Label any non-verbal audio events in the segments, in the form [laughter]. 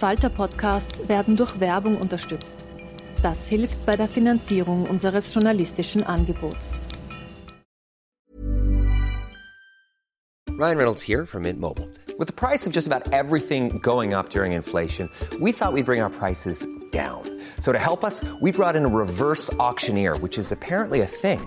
Falter-Podcasts werden durch Werbung unterstützt. Das hilft bei der Finanzierung unseres journalistischen Angebots. Ryan Reynolds here from Mint Mobile. With the price of just about everything going up during inflation, we thought we'd bring our prices down. So to help us, we brought in a reverse auctioneer, which is apparently a thing.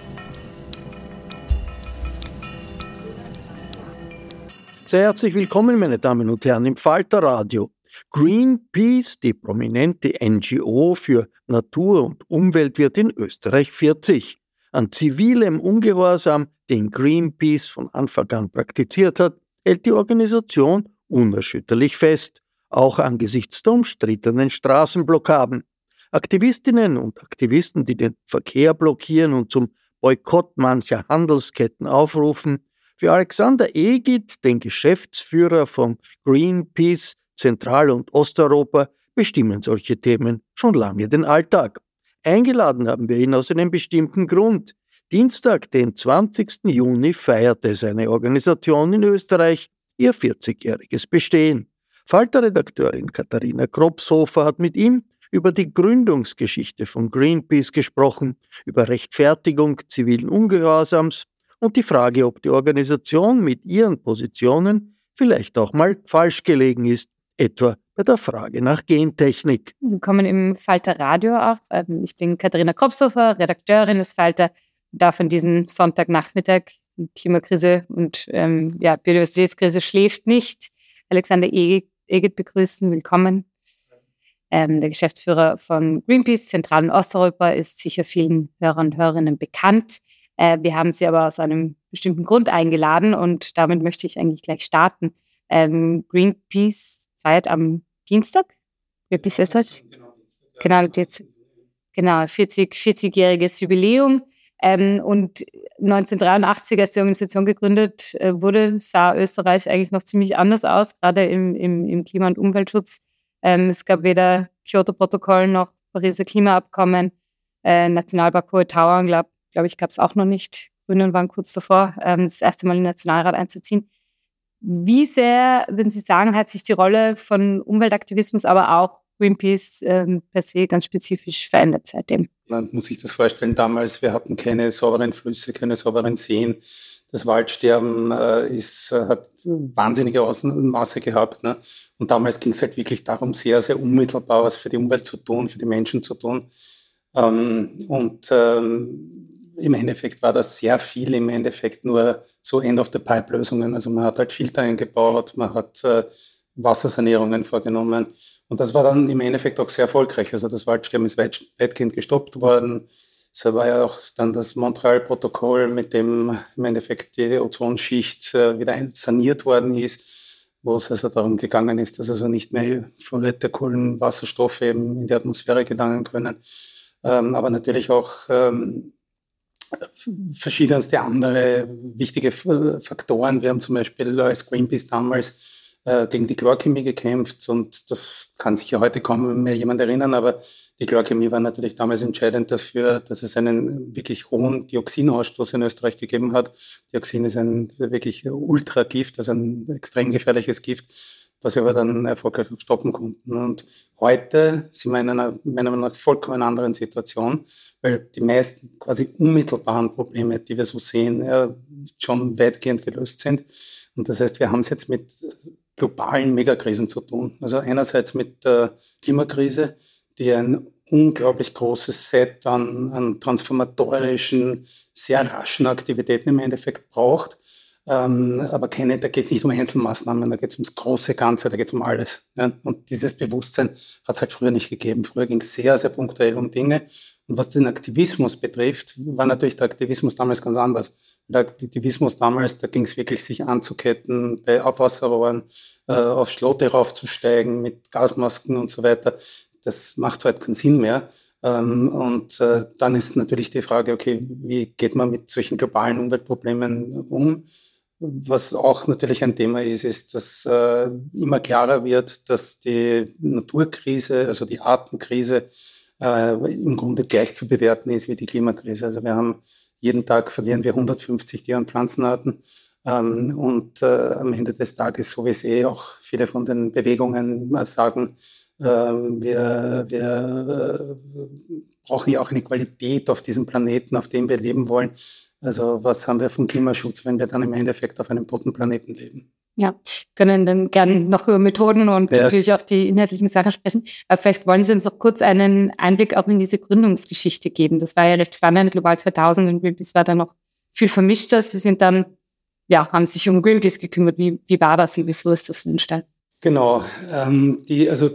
Sehr herzlich willkommen, meine Damen und Herren, im Falterradio. Greenpeace, die prominente NGO für Natur und Umwelt, wird in Österreich 40. An zivilem Ungehorsam, den Greenpeace von Anfang an praktiziert hat, hält die Organisation unerschütterlich fest, auch angesichts der umstrittenen Straßenblockaden. Aktivistinnen und Aktivisten, die den Verkehr blockieren und zum Boykott mancher Handelsketten aufrufen, für Alexander Egid, den Geschäftsführer von Greenpeace Zentral- und Osteuropa, bestimmen solche Themen schon lange den Alltag. Eingeladen haben wir ihn aus einem bestimmten Grund. Dienstag, den 20. Juni, feierte seine Organisation in Österreich ihr 40-jähriges Bestehen. Falter-Redakteurin Katharina Kropshofer hat mit ihm über die Gründungsgeschichte von Greenpeace gesprochen, über Rechtfertigung zivilen Ungehorsams und die Frage, ob die Organisation mit ihren Positionen vielleicht auch mal falsch gelegen ist, etwa bei der Frage nach Gentechnik. Willkommen im Falter Radio auch. Ähm, Ich bin Katharina Kropshofer, Redakteurin des Falter, darf an diesem Sonntagnachmittag Klimakrise und ähm, ja, Biodiversitätskrise schläft nicht. Alexander Egid Egid begrüßen, willkommen. Ähm, der Geschäftsführer von Greenpeace Zentral- und Osteuropa ist sicher vielen Hörern und Hörerinnen bekannt. Äh, wir haben Sie aber aus einem bestimmten Grund eingeladen und damit möchte ich eigentlich gleich starten. Ähm, Greenpeace feiert am Dienstag. Greenpeace Österreich? Genau, jetzt, genau 40, 40-jähriges Jubiläum. Ähm, und 1983, als die Organisation gegründet äh, wurde, sah Österreich eigentlich noch ziemlich anders aus, gerade im, im, im Klima- und Umweltschutz. Ähm, es gab weder Kyoto-Protokoll noch Pariser Klimaabkommen. Äh, Nationalpark Hohe Tauern, glaube glaub ich, gab es auch noch nicht. Grünen waren kurz davor, ähm, das erste Mal in den Nationalrat einzuziehen. Wie sehr, würden Sie sagen, hat sich die Rolle von Umweltaktivismus, aber auch Greenpeace ähm, per se ganz spezifisch verändert seitdem? Man muss sich das vorstellen, damals, wir hatten keine sauberen Flüsse, keine sauberen Seen. Das Waldsterben äh, ist, äh, hat wahnsinnige Ausmaße gehabt. Ne? Und damals ging es halt wirklich darum, sehr, sehr unmittelbar was für die Umwelt zu tun, für die Menschen zu tun. Ähm, und ähm, im Endeffekt war das sehr viel im Endeffekt nur so End-of-the-Pipe-Lösungen. Also man hat halt Filter eingebaut, man hat äh, Wassersanierungen vorgenommen. Und das war dann im Endeffekt auch sehr erfolgreich. Also das Waldsterben ist weit, weitgehend gestoppt worden. Es war ja auch dann das Montreal-Protokoll, mit dem im Endeffekt die Ozonschicht äh, wieder saniert worden ist, wo es also darum gegangen ist, dass also nicht mehr Fluoride, Kohlenwasserstoffe eben in die Atmosphäre gelangen können. Ähm, aber natürlich auch ähm, verschiedenste andere wichtige Faktoren. Wir haben zum Beispiel als Greenpeace damals äh, gegen die Chlorchemie gekämpft und das kann sich ja heute kaum mehr jemand erinnern, aber die Chlorchemie war natürlich damals entscheidend dafür, dass es einen wirklich hohen Dioxinausstoß in Österreich gegeben hat. Dioxin ist ein wirklich Ultragift, also ein extrem gefährliches Gift was wir aber dann erfolgreich stoppen konnten. Und heute sind wir in einer meiner Meinung nach vollkommen anderen Situation, weil die meisten quasi unmittelbaren Probleme, die wir so sehen, ja, schon weitgehend gelöst sind. Und das heißt, wir haben es jetzt mit globalen Megakrisen zu tun. Also einerseits mit der Klimakrise, die ein unglaublich großes Set an, an transformatorischen, sehr raschen Aktivitäten im Endeffekt braucht ähm, aber keine, da geht es nicht um Einzelmaßnahmen, da geht es ums große Ganze, da geht es um alles. Ja? Und dieses Bewusstsein hat es halt früher nicht gegeben. Früher ging es sehr, sehr punktuell um Dinge. Und was den Aktivismus betrifft, war natürlich der Aktivismus damals ganz anders. Der Aktivismus damals, da ging es wirklich, sich anzuketten, bei Abwasserrohren äh, auf Schlote raufzusteigen mit Gasmasken und so weiter. Das macht halt keinen Sinn mehr. Ähm, und äh, dann ist natürlich die Frage, okay, wie geht man mit solchen globalen Umweltproblemen um? Was auch natürlich ein Thema ist, ist, dass äh, immer klarer wird, dass die Naturkrise, also die Artenkrise, äh, im Grunde gleich zu bewerten ist wie die Klimakrise. Also wir haben jeden Tag verlieren wir 150 Tier- und Pflanzenarten. Ähm, und äh, am Ende des Tages, so wie es eh auch viele von den Bewegungen äh, sagen, ähm, wir, wir äh, brauchen ja auch eine Qualität auf diesem Planeten, auf dem wir leben wollen. Also was haben wir vom Klimaschutz, wenn wir dann im Endeffekt auf einem toten Planeten leben? Ja, können dann gerne noch über Methoden und ja. natürlich auch die inhaltlichen Sachen sprechen. Aber vielleicht wollen Sie uns noch kurz einen Einblick auch in diese Gründungsgeschichte geben. Das war ja recht spannend, Global 2000 und Greenpeace war da noch viel vermischter. Sie sind dann, ja, haben sich um Greenpeace gekümmert. Wie, wie war das und wieso ist das entstanden? Genau, ähm, die, also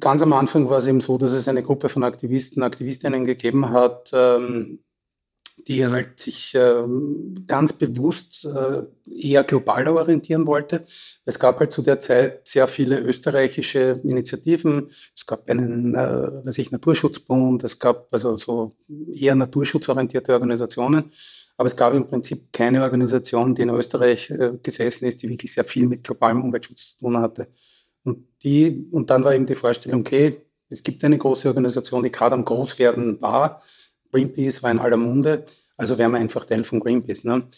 ganz am Anfang war es eben so, dass es eine Gruppe von Aktivisten, Aktivistinnen gegeben hat, ähm, die halt sich ähm, ganz bewusst äh, eher globaler orientieren wollte. Es gab halt zu der Zeit sehr viele österreichische Initiativen. Es gab einen, äh, weiß ich, Naturschutzbund, es gab also so eher naturschutzorientierte Organisationen. Aber es gab im Prinzip keine Organisation, die in Österreich äh, gesessen ist, die wirklich sehr viel mit globalem Umweltschutz zu tun hatte. Und, die, und dann war eben die Vorstellung, okay, es gibt eine große Organisation, die gerade am Großwerden war, Greenpeace war in aller Munde, also wären wir einfach Teil von Greenpeace. Ne?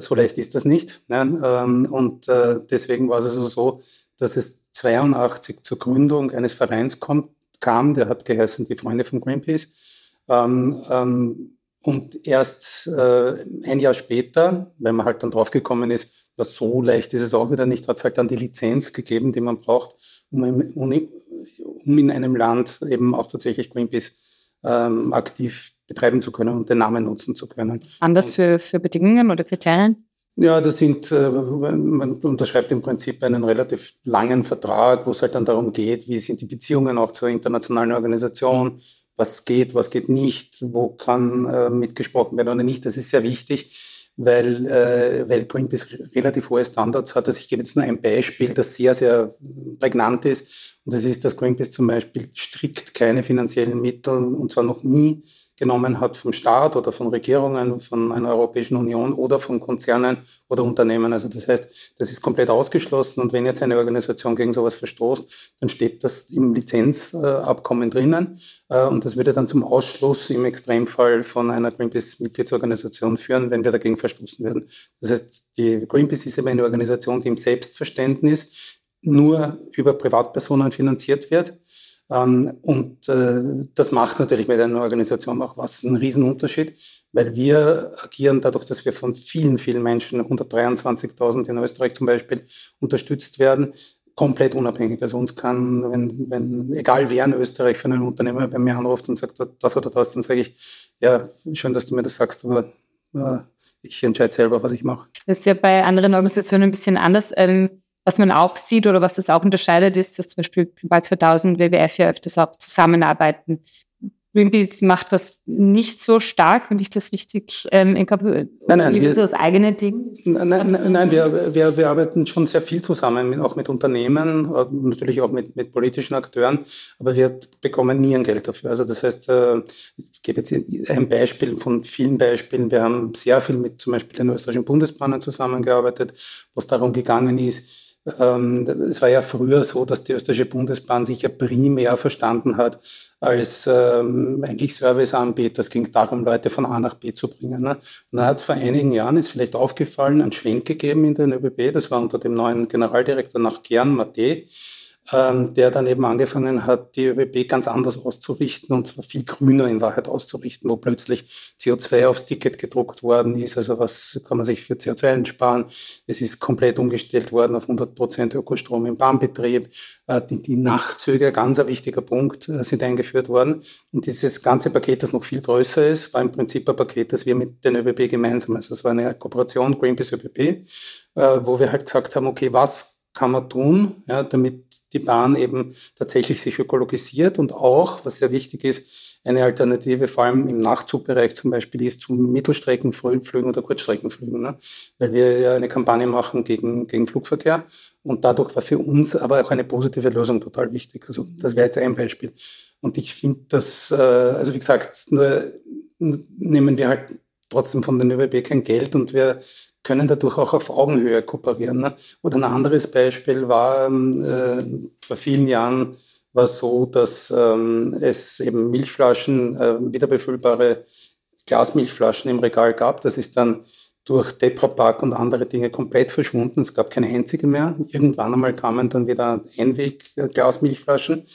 So leicht ist das nicht. Ne? Ähm, und äh, deswegen war es also so, dass es 82 zur Gründung eines Vereins kommt, kam, der hat geheißen die Freunde von Greenpeace. Ähm, ähm, und erst äh, ein Jahr später, wenn man halt dann draufgekommen ist, dass so leicht ist es auch wieder nicht, hat es halt dann die Lizenz gegeben, die man braucht, um, in einem Land eben auch tatsächlich Greenpeace aktiv betreiben zu können und den Namen nutzen zu können. Anders für, für Bedingungen oder Kriterien? Ja, das sind, äh, man unterschreibt im Prinzip einen relativ langen Vertrag, wo es halt dann darum geht, wie sind die Beziehungen auch zur internationalen Organisation, was geht, was geht nicht, wo kann äh, mitgesprochen werden oder nicht. Das ist sehr wichtig, weil, äh, weil Greenpeace relativ hohe Standards hat. Also ich gebe jetzt nur ein Beispiel, das sehr, sehr prägnant ist. Und das ist, dass Greenpeace zum Beispiel strikt keine finanziellen Mittel, und zwar noch nie, genommen hat vom Staat oder von Regierungen, von einer Europäischen Union oder von Konzernen oder Unternehmen. Also das heißt, das ist komplett ausgeschlossen und wenn jetzt eine Organisation gegen sowas verstoßt, dann steht das im Lizenzabkommen drinnen äh, und das würde dann zum Ausschluss im Extremfall von einer Greenpeace-Mitgliedsorganisation führen, wenn wir dagegen verstoßen würden. Das heißt, die Greenpeace ist aber eine Organisation, die im Selbstverständnis nur über Privatpersonen finanziert wird und äh, das macht natürlich mit einer Organisation auch was, einen Riesenunterschied, weil wir agieren dadurch, dass wir von vielen, vielen Menschen, 123.000 in Österreich zum Beispiel, unterstützt werden, komplett unabhängig. Also uns kann, wenn, wenn egal wer in Österreich für einen Unternehmer bei mir anruft und sagt das oder das, dann sage ich, ja, schön, dass du mir das sagst, aber äh, ich entscheide selber, was ich mache. Das ist ja bei anderen Organisationen ein bisschen anders. Ähm was man auch sieht oder was es auch unterscheidet, ist, dass zum Beispiel bei 2000 WWF ja öfters auch zusammenarbeiten. Greenpeace macht das nicht so stark, wenn ich das richtig ähm, inkapiere. Nein, nein, wir, das eigene Ding? Nein, nein, nein wir, wir, wir arbeiten schon sehr viel zusammen, auch mit Unternehmen, natürlich auch mit, mit politischen Akteuren, aber wir bekommen nie ein Geld dafür. Also das heißt, äh, ich gebe jetzt ein Beispiel von vielen Beispielen. Wir haben sehr viel mit zum Beispiel den österreichischen Bundesbahnen zusammengearbeitet, wo es darum gegangen ist, es war ja früher so, dass die österreichische Bundesbahn sich ja primär verstanden hat als ähm, eigentlich Serviceanbieter. Es ging darum, Leute von A nach B zu bringen. Ne? Und dann hat es vor einigen Jahren, ist vielleicht aufgefallen, einen Schwenk gegeben in den ÖBB. Das war unter dem neuen Generaldirektor nach Kern, Mate ähm, der dann eben angefangen hat, die ÖBB ganz anders auszurichten und zwar viel grüner in Wahrheit auszurichten, wo plötzlich CO2 aufs Ticket gedruckt worden ist. Also was kann man sich für CO2 einsparen? Es ist komplett umgestellt worden auf 100 Prozent Ökostrom im Bahnbetrieb. Äh, die, die, Nachtzüge, ganz ein wichtiger Punkt, äh, sind eingeführt worden. Und dieses ganze Paket, das noch viel größer ist, war im Prinzip ein Paket, das wir mit den ÖBB gemeinsam, also es war eine Kooperation Greenpeace ÖBB, äh, wo wir halt gesagt haben, okay, was kann man tun, ja, damit die Bahn eben tatsächlich sich ökologisiert und auch, was sehr wichtig ist, eine Alternative, vor allem im Nachtzugbereich zum Beispiel, ist zu Mittelstreckenflügen oder Kurzstreckenflügen, ne? weil wir ja eine Kampagne machen gegen, gegen Flugverkehr und dadurch war für uns aber auch eine positive Lösung total wichtig. Also das wäre jetzt ein Beispiel. Und ich finde das, äh, also wie gesagt, nur nehmen wir halt trotzdem von den ÖBB kein Geld und wir können dadurch auch auf Augenhöhe kooperieren. Ne? Oder ein anderes Beispiel war ähm, äh, vor vielen Jahren war so, dass ähm, es eben Milchflaschen, äh, wiederbefüllbare Glasmilchflaschen im Regal gab. Das ist dann durch Tetrapack und andere Dinge komplett verschwunden. Es gab keine einzige mehr. Irgendwann einmal kamen dann wieder Einweg-Glasmilchflaschen.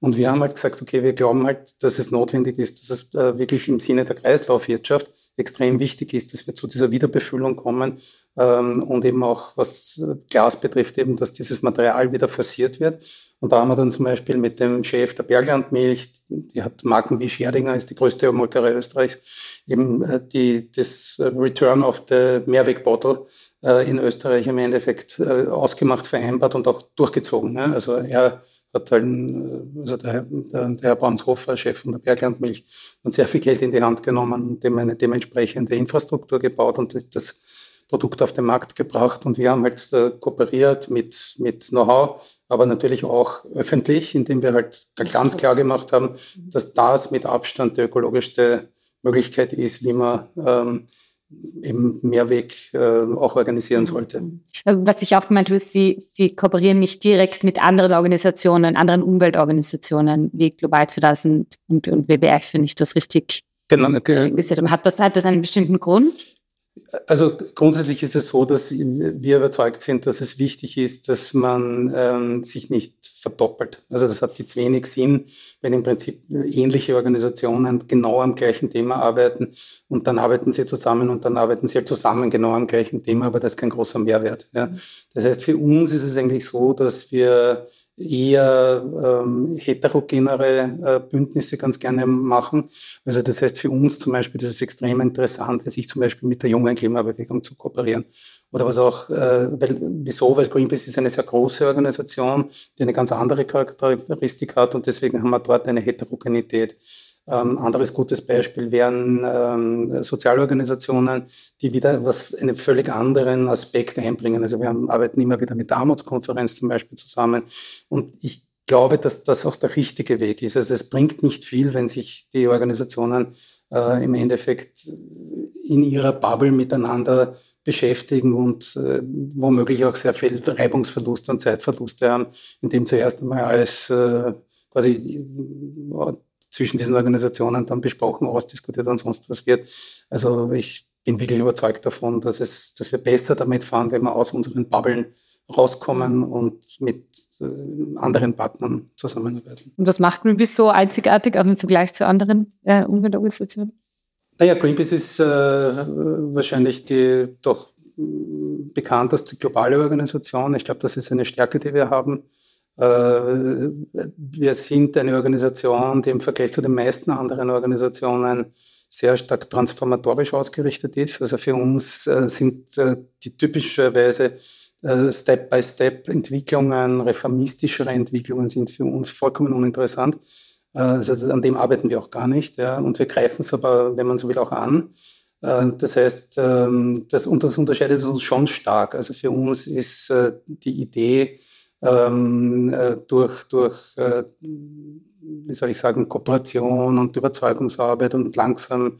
Und wir haben halt gesagt, okay, wir glauben halt, dass es notwendig ist, dass es äh, wirklich im Sinne der Kreislaufwirtschaft extrem wichtig ist, dass wir zu dieser Wiederbefüllung kommen ähm, und eben auch, was Glas betrifft, eben, dass dieses Material wieder forciert wird. Und da haben wir dann zum Beispiel mit dem Chef der Berglandmilch, die hat Marken wie Scherdinger, ist die größte Molkerei Österreichs, eben äh, die, das Return of the Mehrwegbottle äh, in Österreich im Endeffekt äh, ausgemacht, vereinbart und auch durchgezogen. Ne? Also er hat halt, also der, der, der Herr Braunshofer, Chef von der Berglandmilch, hat sehr viel Geld in die Hand genommen und dem eine dementsprechende Infrastruktur gebaut und das Produkt auf den Markt gebracht. Und wir haben halt äh, kooperiert mit, mit Know-how, aber natürlich auch öffentlich, indem wir halt ganz klar gemacht haben, dass das mit Abstand die ökologischste Möglichkeit ist, wie man ähm, eben Mehrweg äh, auch organisieren sollte. Was ich auch gemeint habe, Sie, Sie kooperieren nicht direkt mit anderen Organisationen, anderen Umweltorganisationen wie Global 2000 und, und WWF, wenn ich das richtig genau. gesagt habe. Hat das, hat das einen bestimmten Grund? Also grundsätzlich ist es so, dass wir überzeugt sind, dass es wichtig ist, dass man ähm, sich nicht verdoppelt. Also das hat jetzt wenig Sinn, wenn im Prinzip ähnliche Organisationen genau am gleichen Thema arbeiten und dann arbeiten sie zusammen und dann arbeiten sie halt zusammen genau am gleichen Thema, aber das ist kein großer Mehrwert. Ja. Das heißt, für uns ist es eigentlich so, dass wir eher ähm, heterogenere äh, Bündnisse ganz gerne machen. Also das heißt für uns zum Beispiel, das ist extrem interessant, sich zum Beispiel mit der jungen Klimabewegung zu kooperieren. Oder was auch, äh, weil, wieso? Weil Greenpeace ist eine sehr große Organisation, die eine ganz andere Charakteristik hat und deswegen haben wir dort eine Heterogenität. Ähm, anderes gutes Beispiel wären ähm, Sozialorganisationen, die wieder was einen völlig anderen Aspekt einbringen. Also wir haben, arbeiten immer wieder mit der Armutskonferenz zum Beispiel zusammen. Und ich glaube, dass das auch der richtige Weg ist. Also es bringt nicht viel, wenn sich die Organisationen äh, im Endeffekt in ihrer Bubble miteinander beschäftigen und äh, womöglich auch sehr viel Reibungsverluste und Zeitverluste haben, indem zuerst einmal als äh, quasi zwischen diesen Organisationen dann besprochen, ausdiskutiert und sonst was wird. Also ich bin wirklich überzeugt davon, dass, es, dass wir besser damit fahren, wenn wir aus unseren Bubblen rauskommen und mit äh, anderen Partnern zusammenarbeiten. Und was macht Greenpeace so einzigartig auch im Vergleich zu anderen äh, Umweltorganisationen? Naja, Greenpeace ist äh, wahrscheinlich die doch bekannteste globale Organisation. Ich glaube, das ist eine Stärke, die wir haben. Äh, wir sind eine Organisation, die im Vergleich zu den meisten anderen Organisationen sehr stark transformatorisch ausgerichtet ist. Also für uns äh, sind äh, die typischerweise Step-by-Step-Entwicklungen, reformistischere Entwicklungen sind für uns vollkommen uninteressant. Also an dem arbeiten wir auch gar nicht. Ja. Und wir greifen es aber, wenn man so will, auch an. Das heißt, ähm, das, das unterscheidet uns schon stark. Also für uns ist die Idee, ähm, äh, durch, durch wie soll ich sagen, Kooperation und Überzeugungsarbeit und langsam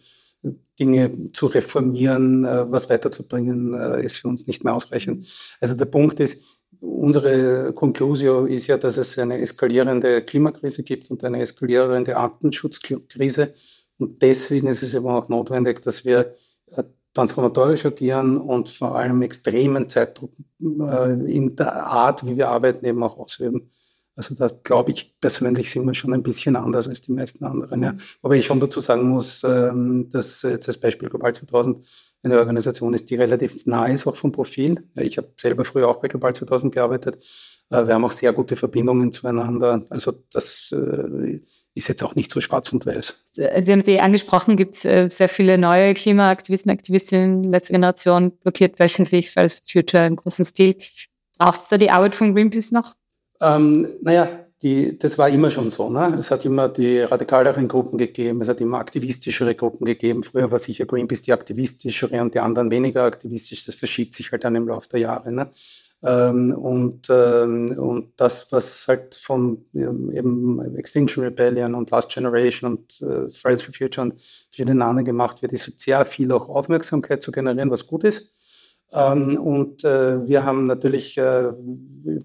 Dinge zu reformieren, was weiterzubringen, ist für uns nicht mehr ausreichend. Also der Punkt ist, unsere Conclusio ist ja, dass es eine eskalierende Klimakrise gibt und eine eskalierende Artenschutzkrise. Und deswegen ist es eben auch notwendig, dass wir äh, transformatorisch agieren und vor allem extremen Zeitdruck äh, in der Art, wie wir arbeiten, eben auch ausüben. Also da glaube ich persönlich sind wir schon ein bisschen anders als die meisten anderen. Ja. Aber ich schon dazu sagen muss, ähm, dass jetzt das Beispiel Global 2000 eine Organisation ist, die relativ nah ist, auch vom Profil. Ich habe selber früher auch bei Global 2000 gearbeitet. Äh, wir haben auch sehr gute Verbindungen zueinander. Also das ist jetzt auch nicht so schwarz und weiß. Sie haben sie angesprochen, gibt es äh, sehr viele neue Klimaaktivisten, Aktivistinnen letzter Generation, blockiert wöchentlich Fridays for Future im großen Stil. Braucht es da die Arbeit von Greenpeace noch? Ähm, naja, die, das war immer schon so. Ne? Es hat immer die radikaleren Gruppen gegeben, es hat immer aktivistischere Gruppen gegeben. Früher war sicher Greenpeace die aktivistischere und die anderen weniger aktivistisch. Das verschiebt sich halt dann im Laufe der Jahre. Ne? Ähm, und, ähm, und das, was halt von ähm, eben Extinction Rebellion und Last Generation und äh, Fridays for Future und verschiedenen anderen gemacht wird, ist sehr viel auch Aufmerksamkeit zu generieren, was gut ist. Ähm, und äh, wir haben natürlich äh,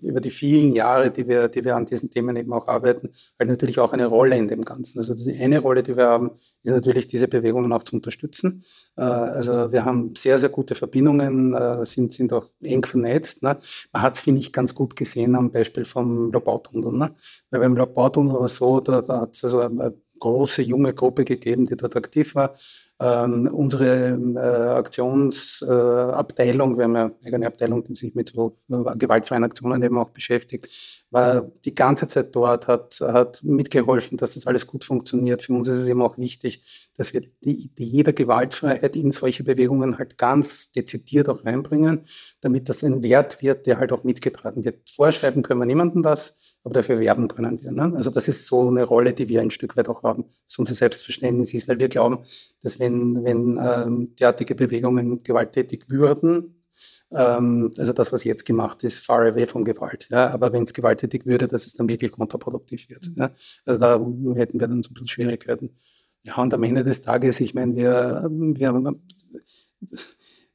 über die vielen Jahre, die wir, die wir an diesen Themen eben auch arbeiten, halt natürlich auch eine Rolle in dem Ganzen. Also die eine Rolle, die wir haben, ist natürlich diese Bewegungen auch zu unterstützen. Äh, also wir haben sehr, sehr gute Verbindungen, sind, sind auch eng vernetzt. Ne? Man hat es, finde ich, ganz gut gesehen am Beispiel vom Lobautunnel. Ne? Weil beim Lobautunnel war es so, da, da hat es also eine große junge Gruppe gegeben, die dort aktiv war. Ähm, unsere äh, Aktionsabteilung, äh, wir haben eine eigene Abteilung, die sich mit so äh, gewaltfreien Aktionen eben auch beschäftigt, war die ganze Zeit dort, hat, hat mitgeholfen, dass das alles gut funktioniert. Für uns ist es eben auch wichtig, dass wir die, die jeder Gewaltfreiheit in solche Bewegungen halt ganz dezidiert auch reinbringen, damit das ein Wert wird, der halt auch mitgetragen wird. Vorschreiben können wir niemandem was aber dafür werben können wir. Ne? Also das ist so eine Rolle, die wir ein Stück weit auch haben, dass unser Selbstverständnis ist, weil wir glauben, dass wenn, wenn ähm, derartige Bewegungen gewalttätig würden, ähm, also das, was jetzt gemacht ist, far away von Gewalt. Ja? Aber wenn es gewalttätig würde, dass es dann wirklich kontraproduktiv wird. Ja? Also da hätten wir dann so ein bisschen Schwierigkeiten. Ja, und am Ende des Tages, ich meine, wir, wir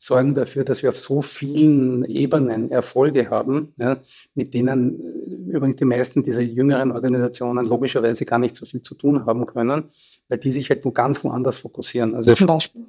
sorgen dafür, dass wir auf so vielen Ebenen Erfolge haben, ja, mit denen äh, übrigens die meisten dieser jüngeren Organisationen logischerweise gar nicht so viel zu tun haben können, weil die sich halt wo ganz woanders fokussieren. Also zum Beispiel?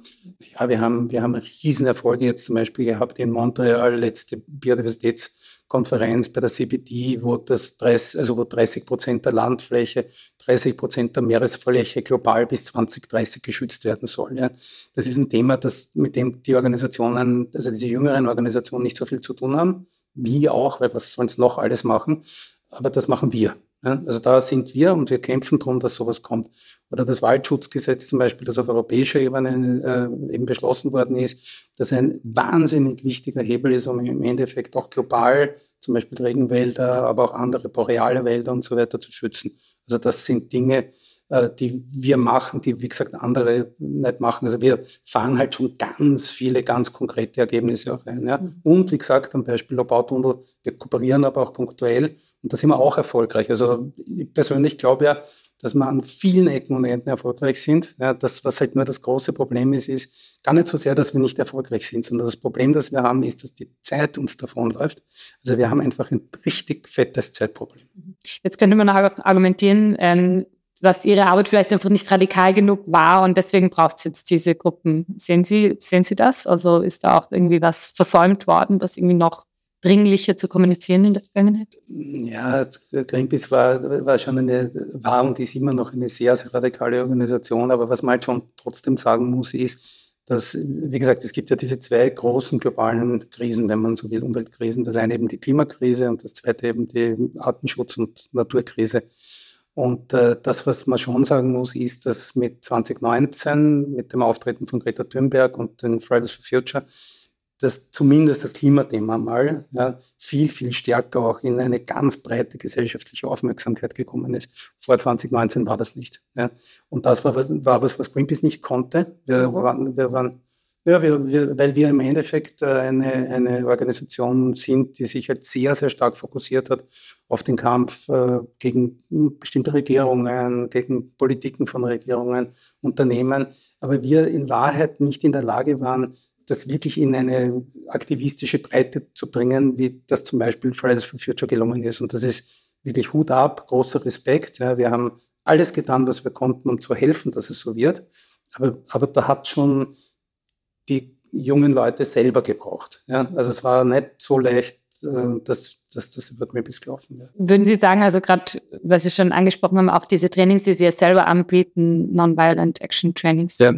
Ja, wir haben, wir haben Riesenerfolge jetzt zum Beispiel gehabt in Montreal, letzte Biodiversitätskonferenz bei der CBD, wo das 30, also wo 30 Prozent der Landfläche 30 Prozent der Meeresfläche global bis 2030 geschützt werden soll. Ja. Das ist ein Thema, das, mit dem die Organisationen, also diese jüngeren Organisationen nicht so viel zu tun haben. Wir auch, weil was sollen es noch alles machen? Aber das machen wir. Ja. Also da sind wir und wir kämpfen darum, dass sowas kommt. Oder das Waldschutzgesetz zum Beispiel, das auf europäischer Ebene äh, eben beschlossen worden ist, das ein wahnsinnig wichtiger Hebel ist, um im Endeffekt auch global zum Beispiel Regenwälder, aber auch andere boreale Wälder und so weiter zu schützen. Also das sind Dinge, äh, die wir machen, die, wie gesagt, andere nicht machen. Also wir fahren halt schon ganz viele, ganz konkrete Ergebnisse auch ein. Ja. Mhm. Und wie gesagt, am Beispiel Lobautunnel, wir kooperieren aber auch punktuell und da sind wir auch erfolgreich. Also ich persönlich glaube ja, dass wir an vielen Ecken und Enden erfolgreich sind. Ja, das, was halt nur das große Problem ist, ist gar nicht so sehr, dass wir nicht erfolgreich sind, sondern das Problem, das wir haben, ist, dass die Zeit uns davonläuft. Also wir haben einfach ein richtig fettes Zeitproblem. Jetzt könnte man auch argumentieren, ähm, dass Ihre Arbeit vielleicht einfach nicht radikal genug war und deswegen braucht es jetzt diese Gruppen. Sehen Sie, sehen Sie das? Also ist da auch irgendwie was versäumt worden, das irgendwie noch dringlicher zu kommunizieren in der Vergangenheit? Ja, Greenpeace war, war schon eine, war und ist immer noch eine sehr, sehr radikale Organisation. Aber was man halt schon trotzdem sagen muss, ist, dass, wie gesagt, es gibt ja diese zwei großen globalen Krisen, wenn man so will, Umweltkrisen. Das eine eben die Klimakrise und das zweite eben die Artenschutz- und Naturkrise. Und äh, das, was man schon sagen muss, ist, dass mit 2019, mit dem Auftreten von Greta Thunberg und den Fridays for Future, dass zumindest das Klimathema mal ja, viel, viel stärker auch in eine ganz breite gesellschaftliche Aufmerksamkeit gekommen ist. Vor 2019 war das nicht. Ja. Und das war was, war was, was Greenpeace nicht konnte. Wir waren, wir waren ja, wir, wir, weil wir im Endeffekt äh, eine, eine Organisation sind, die sich halt sehr, sehr stark fokussiert hat auf den Kampf äh, gegen bestimmte Regierungen, gegen Politiken von Regierungen, Unternehmen. Aber wir in Wahrheit nicht in der Lage waren, das wirklich in eine aktivistische Breite zu bringen, wie das zum Beispiel Fridays for Future gelungen ist. Und das ist wirklich Hut ab, großer Respekt. Ja, wir haben alles getan, was wir konnten, um zu helfen, dass es so wird. Aber, aber da hat schon die jungen Leute selber gebraucht. Ja, also es war nicht so leicht, äh, dass, dass das über Greenpeace gelaufen wäre. Würden Sie sagen, also gerade, was Sie schon angesprochen haben, auch diese Trainings, die Sie ja selber anbieten, Non-Violent Action Trainings, ja.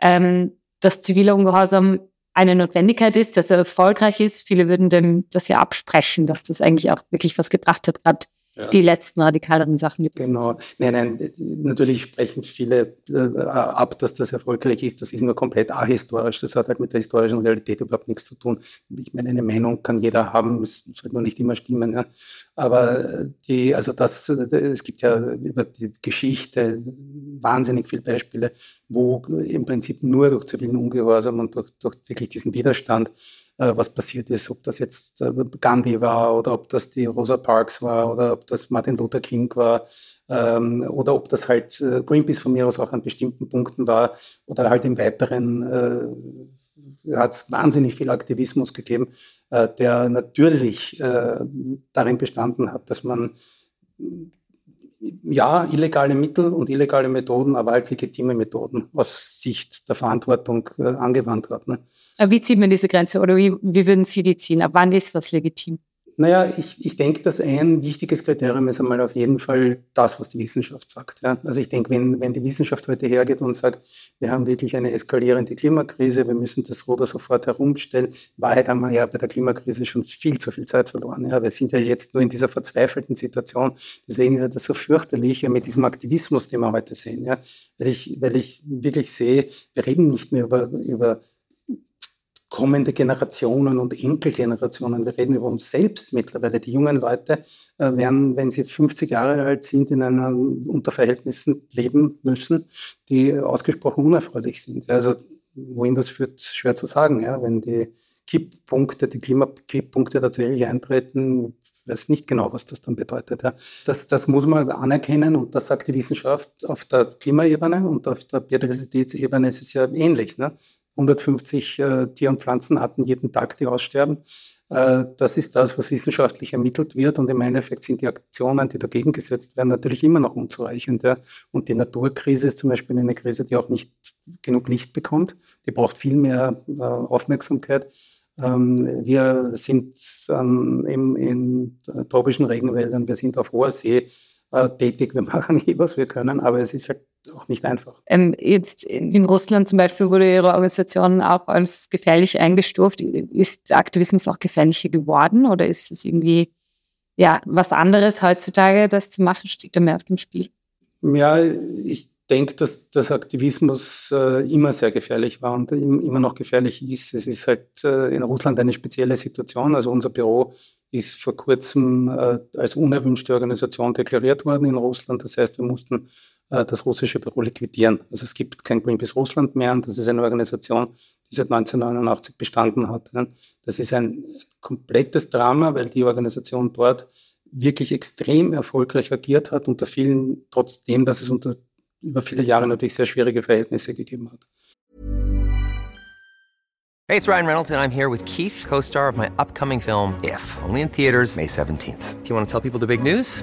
ähm, dass ziviler Ungehorsam eine Notwendigkeit ist, dass er erfolgreich ist. Viele würden dem das ja absprechen, dass das eigentlich auch wirklich was gebracht hat, gerade ja. die letzten radikaleren Sachen. Genau. Nein, nein, natürlich sprechen viele äh, ab, dass das erfolgreich ist. Das ist nur komplett ahistorisch. Das hat halt mit der historischen Realität überhaupt nichts zu tun. Ich meine, eine Meinung kann jeder haben, es sollte nur nicht immer stimmen. Ja. Aber die, also das, es gibt ja über die Geschichte wahnsinnig viele Beispiele, wo im Prinzip nur durch zivilen Ungehorsam und durch, durch wirklich diesen Widerstand was passiert ist, ob das jetzt äh, Gandhi war oder ob das die Rosa Parks war oder ob das Martin Luther King war ähm, oder ob das halt äh, Greenpeace von mir aus auch an bestimmten Punkten war oder halt im Weiteren äh, hat es wahnsinnig viel Aktivismus gegeben, äh, der natürlich äh, darin bestanden hat, dass man ja, illegale Mittel und illegale Methoden, aber halt legitime Methoden aus Sicht der Verantwortung äh, angewandt hat. Ne? Wie zieht man diese Grenze oder wie, wie würden Sie die ziehen? Ab wann ist das legitim? Naja, ich, ich denke, dass ein wichtiges Kriterium ist einmal auf jeden Fall das, was die Wissenschaft sagt. Ja? Also ich denke, wenn, wenn die Wissenschaft heute hergeht und sagt, wir haben wirklich eine eskalierende Klimakrise, wir müssen das Ruder sofort herumstellen, Wahrheit haben wir ja bei der Klimakrise schon viel zu viel Zeit verloren. Ja? Wir sind ja jetzt nur in dieser verzweifelten Situation. Deswegen ist das so fürchterlich ja, mit diesem Aktivismus, den wir heute sehen. Ja? Weil, ich, weil ich wirklich sehe, wir reden nicht mehr über, über kommende Generationen und Enkelgenerationen. Wir reden über uns selbst mittlerweile. Die jungen Leute äh, werden, wenn sie 50 Jahre alt sind, in einer unter Verhältnissen leben müssen, die ausgesprochen unerfreulich sind. Also wohin das führt, schwer zu sagen. Ja? Wenn die Kipppunkte, die Klimakipppunkte tatsächlich eintreten, weiß nicht genau, was das dann bedeutet. Ja. Das, das muss man anerkennen und das sagt die Wissenschaft auf der Klimaebene und auf der Biodiversitätsebene ist es ja ähnlich. Ne? 150 äh, Tier- und Pflanzenarten jeden Tag, die aussterben. Äh, das ist das, was wissenschaftlich ermittelt wird. Und im Endeffekt sind die Aktionen, die dagegen gesetzt werden, natürlich immer noch unzureichend. Ja. Und die Naturkrise ist zum Beispiel eine Krise, die auch nicht genug Licht bekommt. Die braucht viel mehr äh, Aufmerksamkeit. Ähm, wir sind ähm, im, in tropischen Regenwäldern, wir sind auf hoher See äh, tätig. Wir [laughs] machen eh, was wir können, aber es ist halt auch nicht einfach. Ähm, jetzt in Russland zum Beispiel wurde Ihre Organisation auch als gefährlich eingestuft. Ist Aktivismus auch gefährlicher geworden oder ist es irgendwie ja, was anderes heutzutage, das zu machen? Steht da mehr auf dem Spiel? Ja, ich denke, dass, dass Aktivismus äh, immer sehr gefährlich war und immer noch gefährlich ist. Es ist halt äh, in Russland eine spezielle Situation. Also unser Büro ist vor kurzem äh, als unerwünschte Organisation deklariert worden in Russland. Das heißt, wir mussten das russische Büro liquidieren. Also es gibt kein Greenpeace Russland mehr und das ist eine Organisation, die seit 1989 bestanden hat. Das ist ein komplettes Drama, weil die Organisation dort wirklich extrem erfolgreich agiert hat, unter vielen, trotzdem, dass es unter, über viele Jahre natürlich sehr schwierige Verhältnisse gegeben hat. Hey, it's Ryan Reynolds and I'm here with Keith, co-star of my upcoming film If, only in theaters May 17th. Do you want to tell people the big news?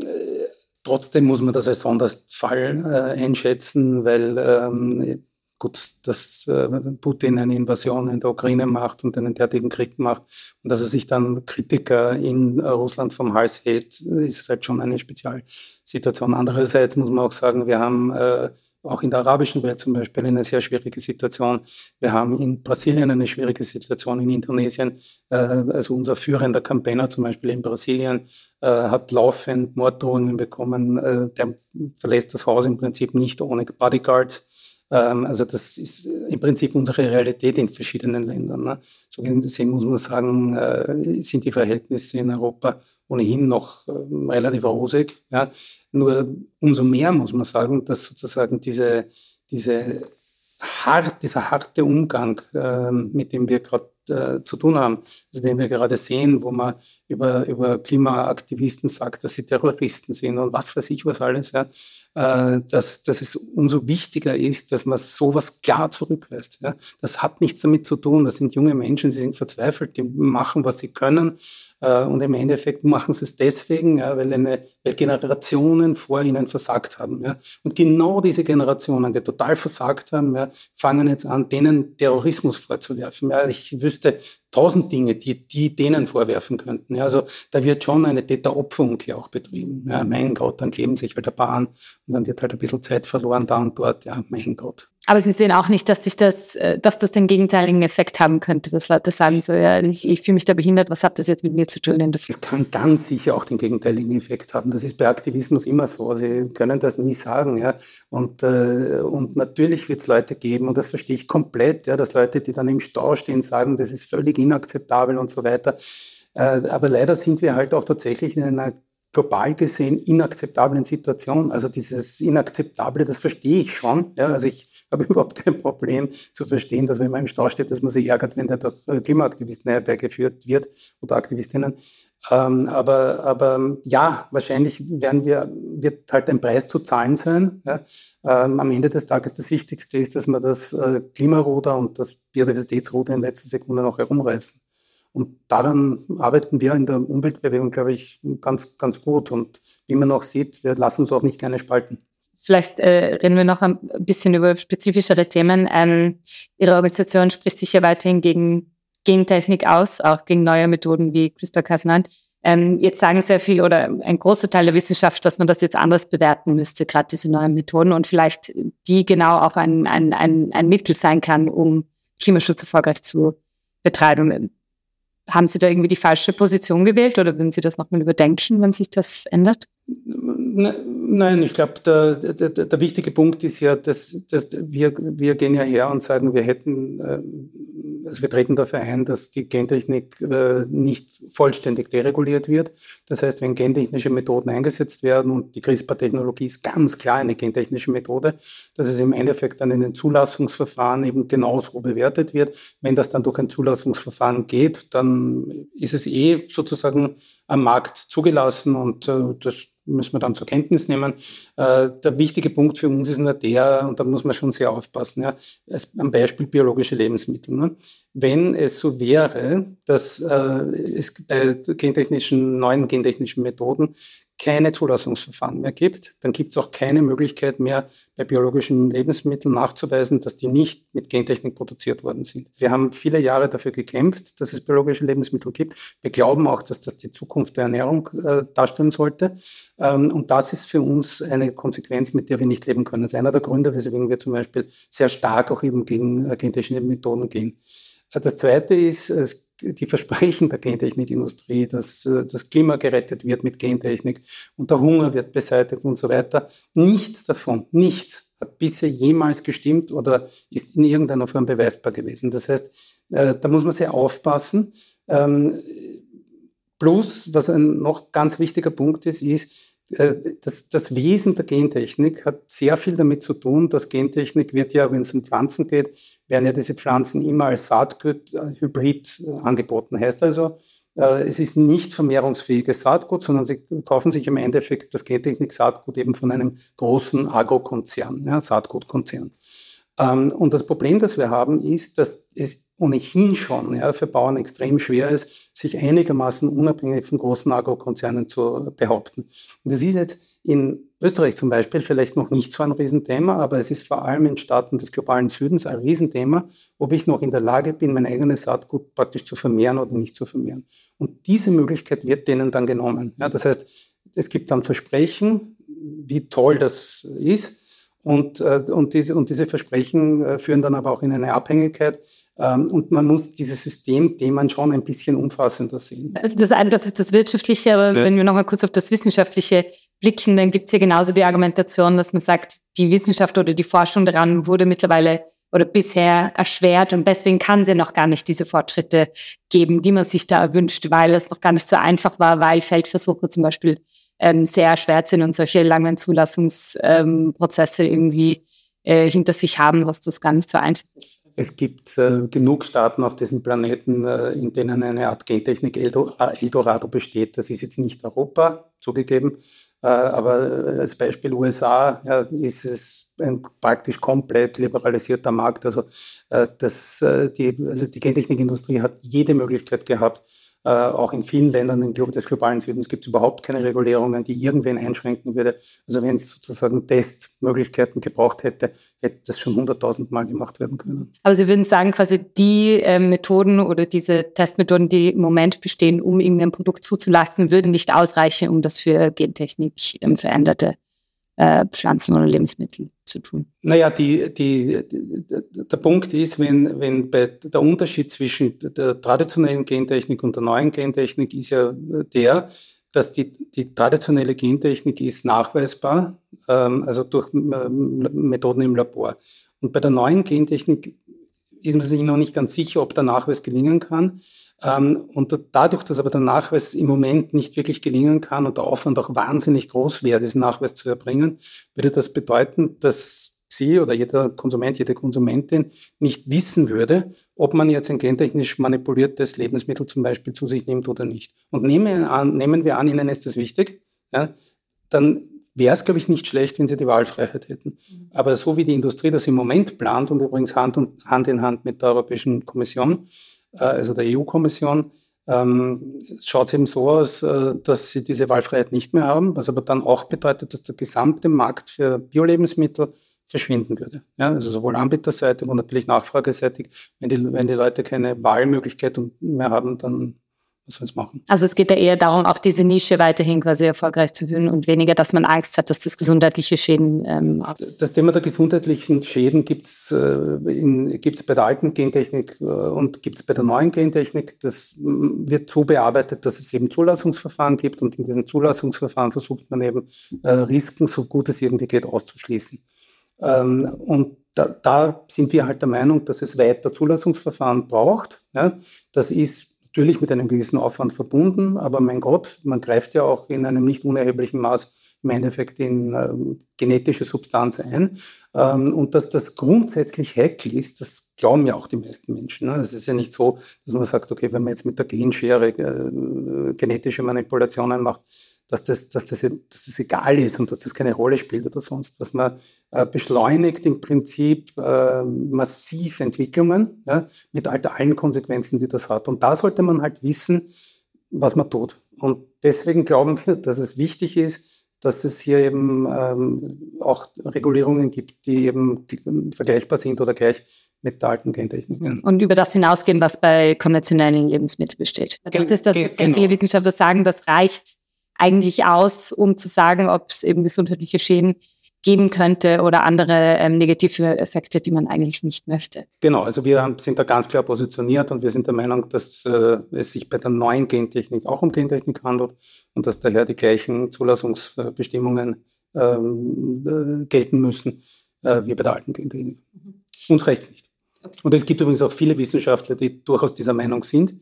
Trotzdem muss man das als Sonderfall äh, einschätzen, weil ähm, gut, dass äh, Putin eine Invasion in der Ukraine macht und einen derartigen Krieg macht und dass er sich dann Kritiker in äh, Russland vom Hals hält, ist halt schon eine Spezialsituation. Andererseits muss man auch sagen, wir haben äh, auch in der arabischen Welt zum Beispiel eine sehr schwierige Situation. Wir haben in Brasilien eine schwierige Situation, in Indonesien. Äh, also unser führender Campaigner zum Beispiel in Brasilien hat laufend Morddrohungen bekommen. Äh, der verlässt das Haus im Prinzip nicht ohne Bodyguards. Ähm, also das ist im Prinzip unsere Realität in verschiedenen Ländern. Ne? So gesehen muss man sagen, äh, sind die Verhältnisse in Europa ohnehin noch ähm, relativ rosig. Ja? Nur umso mehr muss man sagen, dass sozusagen diese, diese hart, dieser harte Umgang, äh, mit dem wir gerade äh, zu tun haben, also den wir gerade sehen, wo man über, über Klimaaktivisten sagt, dass sie Terroristen sind und was weiß ich was alles, ja, äh, dass, dass es umso wichtiger ist, dass man sowas klar zurückweist. Ja. Das hat nichts damit zu tun, das sind junge Menschen, sie sind verzweifelt, die machen, was sie können und im Endeffekt machen sie es deswegen, ja, weil, eine, weil Generationen vor ihnen versagt haben. Ja. Und genau diese Generationen, die total versagt haben, ja, fangen jetzt an, denen Terrorismus vorzuwerfen. Ja. Ich wüsste tausend Dinge, die, die denen vorwerfen könnten. Ja, also da wird schon eine Täteropferumkehr auch betrieben. Ja, mein Gott, dann kleben sich halt ein paar an und dann wird halt ein bisschen Zeit verloren da und dort. Ja, mein Gott. Aber Sie sehen auch nicht, dass sich das, äh, dass das den gegenteiligen Effekt haben könnte, dass Leute sagen so, ja, ich, ich fühle mich da behindert, was hat das jetzt mit mir zu tun? In der es kann ganz sicher auch den gegenteiligen Effekt haben. Das ist bei Aktivismus immer so. Sie können das nie sagen, ja. Und, äh, und natürlich wird es Leute geben, und das verstehe ich komplett, ja, dass Leute, die dann im Stau stehen, sagen, das ist völlig inakzeptabel und so weiter. Äh, aber leider sind wir halt auch tatsächlich in einer global gesehen inakzeptablen Situation. Also dieses Inakzeptable, das verstehe ich schon. Ja, also ich habe [laughs] überhaupt kein Problem zu verstehen, dass wenn man im Stau steht, dass man sich ärgert, wenn der durch äh, Klimaaktivisten herbeigeführt wird oder Aktivistinnen. Ähm, aber, aber ja, wahrscheinlich werden wir, wird halt ein Preis zu zahlen sein. Ja. Ähm, am Ende des Tages das Wichtigste ist, dass wir das äh, Klimaruder und das Biodiversitätsruder in letzter Sekunde noch herumreißen. Und daran arbeiten wir in der Umweltbewegung, glaube ich, ganz, ganz gut. Und wie man auch sieht, wir lassen uns auch nicht gerne spalten. Vielleicht äh, reden wir noch ein bisschen über spezifischere Themen. Ähm, Ihre Organisation spricht sich ja weiterhin gegen Gentechnik aus, auch gegen neue Methoden wie CRISPR-Cas9. Ähm, jetzt sagen sehr viel oder ein großer Teil der Wissenschaft, dass man das jetzt anders bewerten müsste, gerade diese neuen Methoden und vielleicht die genau auch ein, ein, ein, ein Mittel sein kann, um Klimaschutz erfolgreich zu betreiben. Haben Sie da irgendwie die falsche Position gewählt oder würden Sie das nochmal überdenken, wenn sich das ändert? Nein, ich glaube, der, der, der, wichtige Punkt ist ja, dass, dass wir, wir gehen ja her und sagen, wir hätten, äh, also wir treten dafür ein, dass die Gentechnik äh, nicht vollständig dereguliert wird. Das heißt, wenn gentechnische Methoden eingesetzt werden und die CRISPR-Technologie ist ganz klar eine gentechnische Methode, dass es im Endeffekt dann in den Zulassungsverfahren eben genauso bewertet wird. Wenn das dann durch ein Zulassungsverfahren geht, dann ist es eh sozusagen am Markt zugelassen und äh, das müssen wir dann zur Kenntnis nehmen. Äh, der wichtige Punkt für uns ist nur der, und da muss man schon sehr aufpassen, ja, am Beispiel biologische Lebensmittel. Ne? Wenn es so wäre, dass äh, es bei gentechnischen, neuen gentechnischen Methoden keine Zulassungsverfahren mehr gibt, dann gibt es auch keine Möglichkeit mehr, bei biologischen Lebensmitteln nachzuweisen, dass die nicht mit Gentechnik produziert worden sind. Wir haben viele Jahre dafür gekämpft, dass es biologische Lebensmittel gibt. Wir glauben auch, dass das die Zukunft der Ernährung äh, darstellen sollte. Ähm, und das ist für uns eine Konsequenz, mit der wir nicht leben können. Das ist einer der Gründe, weswegen wir zum Beispiel sehr stark auch eben gegen äh, gentechnische Methoden gehen. Das Zweite ist, die Versprechen der Gentechnikindustrie, dass äh, das Klima gerettet wird mit Gentechnik und der Hunger wird beseitigt und so weiter. Nichts davon, nichts hat bisher jemals gestimmt oder ist in irgendeiner Form beweisbar gewesen. Das heißt, äh, da muss man sehr aufpassen. Ähm, plus, was ein noch ganz wichtiger Punkt ist, ist, äh, das, das, Wesen der Gentechnik hat sehr viel damit zu tun, dass Gentechnik wird ja, wenn es um Pflanzen geht, werden ja diese Pflanzen immer als Saatgut, äh, äh, angeboten. Heißt also, es ist nicht vermehrungsfähiges Saatgut, sondern sie kaufen sich im Endeffekt das Gentechnik-Saatgut eben von einem großen Agrokonzern, ja, Saatgutkonzern. Ähm, und das Problem, das wir haben, ist, dass es ohnehin schon ja, für Bauern extrem schwer ist, sich einigermaßen unabhängig von großen Agrokonzernen zu behaupten. Und das ist jetzt in Österreich zum Beispiel vielleicht noch nicht so ein Riesenthema, aber es ist vor allem in Staaten des globalen Südens ein Riesenthema, ob ich noch in der Lage bin, mein eigenes Saatgut praktisch zu vermehren oder nicht zu vermehren. Und diese Möglichkeit wird denen dann genommen. Ja, das heißt, es gibt dann Versprechen, wie toll das ist. Und, äh, und, diese, und diese Versprechen äh, führen dann aber auch in eine Abhängigkeit. Ähm, und man muss dieses System, den man schon ein bisschen umfassender sehen. Also das eine, das ist das Wirtschaftliche, aber ja. wenn wir nochmal kurz auf das Wissenschaftliche blicken, dann gibt es ja genauso die Argumentation, dass man sagt, die Wissenschaft oder die Forschung daran wurde mittlerweile oder bisher erschwert und deswegen kann ja noch gar nicht diese Fortschritte geben, die man sich da erwünscht, weil es noch gar nicht so einfach war, weil Feldversuche zum Beispiel ähm, sehr erschwert sind und solche langen Zulassungsprozesse ähm, irgendwie äh, hinter sich haben, was das gar nicht so einfach ist. Es gibt äh, genug Staaten auf diesem Planeten, äh, in denen eine Art Gentechnik Eldorado besteht. Das ist jetzt nicht Europa, zugegeben, äh, aber als Beispiel USA ja, ist es ein praktisch komplett liberalisierter Markt. Also, äh, das, äh, die, also die Gentechnikindustrie hat jede Möglichkeit gehabt, äh, auch in vielen Ländern des globalen Südens gibt es überhaupt keine Regulierungen, die irgendwen einschränken würde. Also wenn es sozusagen Testmöglichkeiten gebraucht hätte, hätte das schon hunderttausendmal gemacht werden können. Aber Sie würden sagen, quasi die äh, Methoden oder diese Testmethoden, die im Moment bestehen, um irgendein Produkt zuzulassen, würden nicht ausreichen, um das für Gentechnik ähm, veränderte äh, Pflanzen oder Lebensmittel zu tun. Naja, die, die, der Punkt ist, wenn, wenn der Unterschied zwischen der traditionellen Gentechnik und der neuen Gentechnik ist ja der, dass die, die traditionelle Gentechnik ist nachweisbar, ähm, also durch ähm, Methoden im Labor. Und bei der neuen Gentechnik ist man sich noch nicht ganz sicher, ob der Nachweis gelingen kann. Ähm, und dadurch, dass aber der Nachweis im Moment nicht wirklich gelingen kann und der Aufwand auch wahnsinnig groß wäre, diesen Nachweis zu erbringen, würde das bedeuten, dass Sie oder jeder Konsument, jede Konsumentin nicht wissen würde, ob man jetzt ein gentechnisch manipuliertes Lebensmittel zum Beispiel zu sich nimmt oder nicht. Und nehmen, an, nehmen wir an, Ihnen ist das wichtig, ja, dann wäre es, glaube ich, nicht schlecht, wenn Sie die Wahlfreiheit hätten. Aber so wie die Industrie das im Moment plant und übrigens Hand, und, Hand in Hand mit der Europäischen Kommission, also der EU-Kommission, ähm, schaut es eben so aus, äh, dass sie diese Wahlfreiheit nicht mehr haben, was aber dann auch bedeutet, dass der gesamte Markt für Biolebensmittel verschwinden würde. Ja, also sowohl anbieterseitig und natürlich nachfrageseitig. Wenn die, wenn die Leute keine Wahlmöglichkeit mehr haben, dann was soll es machen? Also es geht ja eher darum, auch diese Nische weiterhin quasi erfolgreich zu führen und weniger, dass man Angst hat, dass das gesundheitliche Schäden ähm, Das Thema der gesundheitlichen Schäden gibt es äh, bei der alten Gentechnik äh, und gibt es bei der neuen Gentechnik. Das wird so bearbeitet, dass es eben Zulassungsverfahren gibt und in diesen Zulassungsverfahren versucht man eben äh, Risiken, so gut es irgendwie geht, auszuschließen. Ähm, und da, da, sind wir halt der Meinung, dass es weiter Zulassungsverfahren braucht. Ja. Das ist natürlich mit einem gewissen Aufwand verbunden, aber mein Gott, man greift ja auch in einem nicht unerheblichen Maß im Endeffekt in ähm, genetische Substanz ein. Ähm, und dass das grundsätzlich heikel ist, das glauben ja auch die meisten Menschen. Ne? Es ist ja nicht so, dass man sagt, okay, wenn man jetzt mit der Genschere äh, genetische Manipulationen macht, dass das, dass, das, dass das egal ist und dass das keine Rolle spielt oder sonst was. Man äh, beschleunigt im Prinzip äh, massiv Entwicklungen ja, mit all, allen Konsequenzen, die das hat. Und da sollte man halt wissen, was man tut. Und deswegen glauben wir, dass es wichtig ist, dass es hier eben ähm, auch Regulierungen gibt, die eben vergleichbar sind oder gleich mit der alten Gentechnik. Und über das hinausgehen, was bei konventionellen Lebensmitteln besteht. Das ist das, was genau. viele Wissenschaftler sagen, das reicht eigentlich aus, um zu sagen, ob es eben gesundheitliche Schäden geben könnte oder andere ähm, negative Effekte, die man eigentlich nicht möchte. Genau, also wir sind da ganz klar positioniert und wir sind der Meinung, dass äh, es sich bei der neuen Gentechnik auch um Gentechnik handelt und dass daher die gleichen Zulassungsbestimmungen ähm, äh, gelten müssen äh, wie bei der alten Gentechnik. Mhm. Uns reicht es nicht. Okay. Und es gibt übrigens auch viele Wissenschaftler, die durchaus dieser Meinung sind.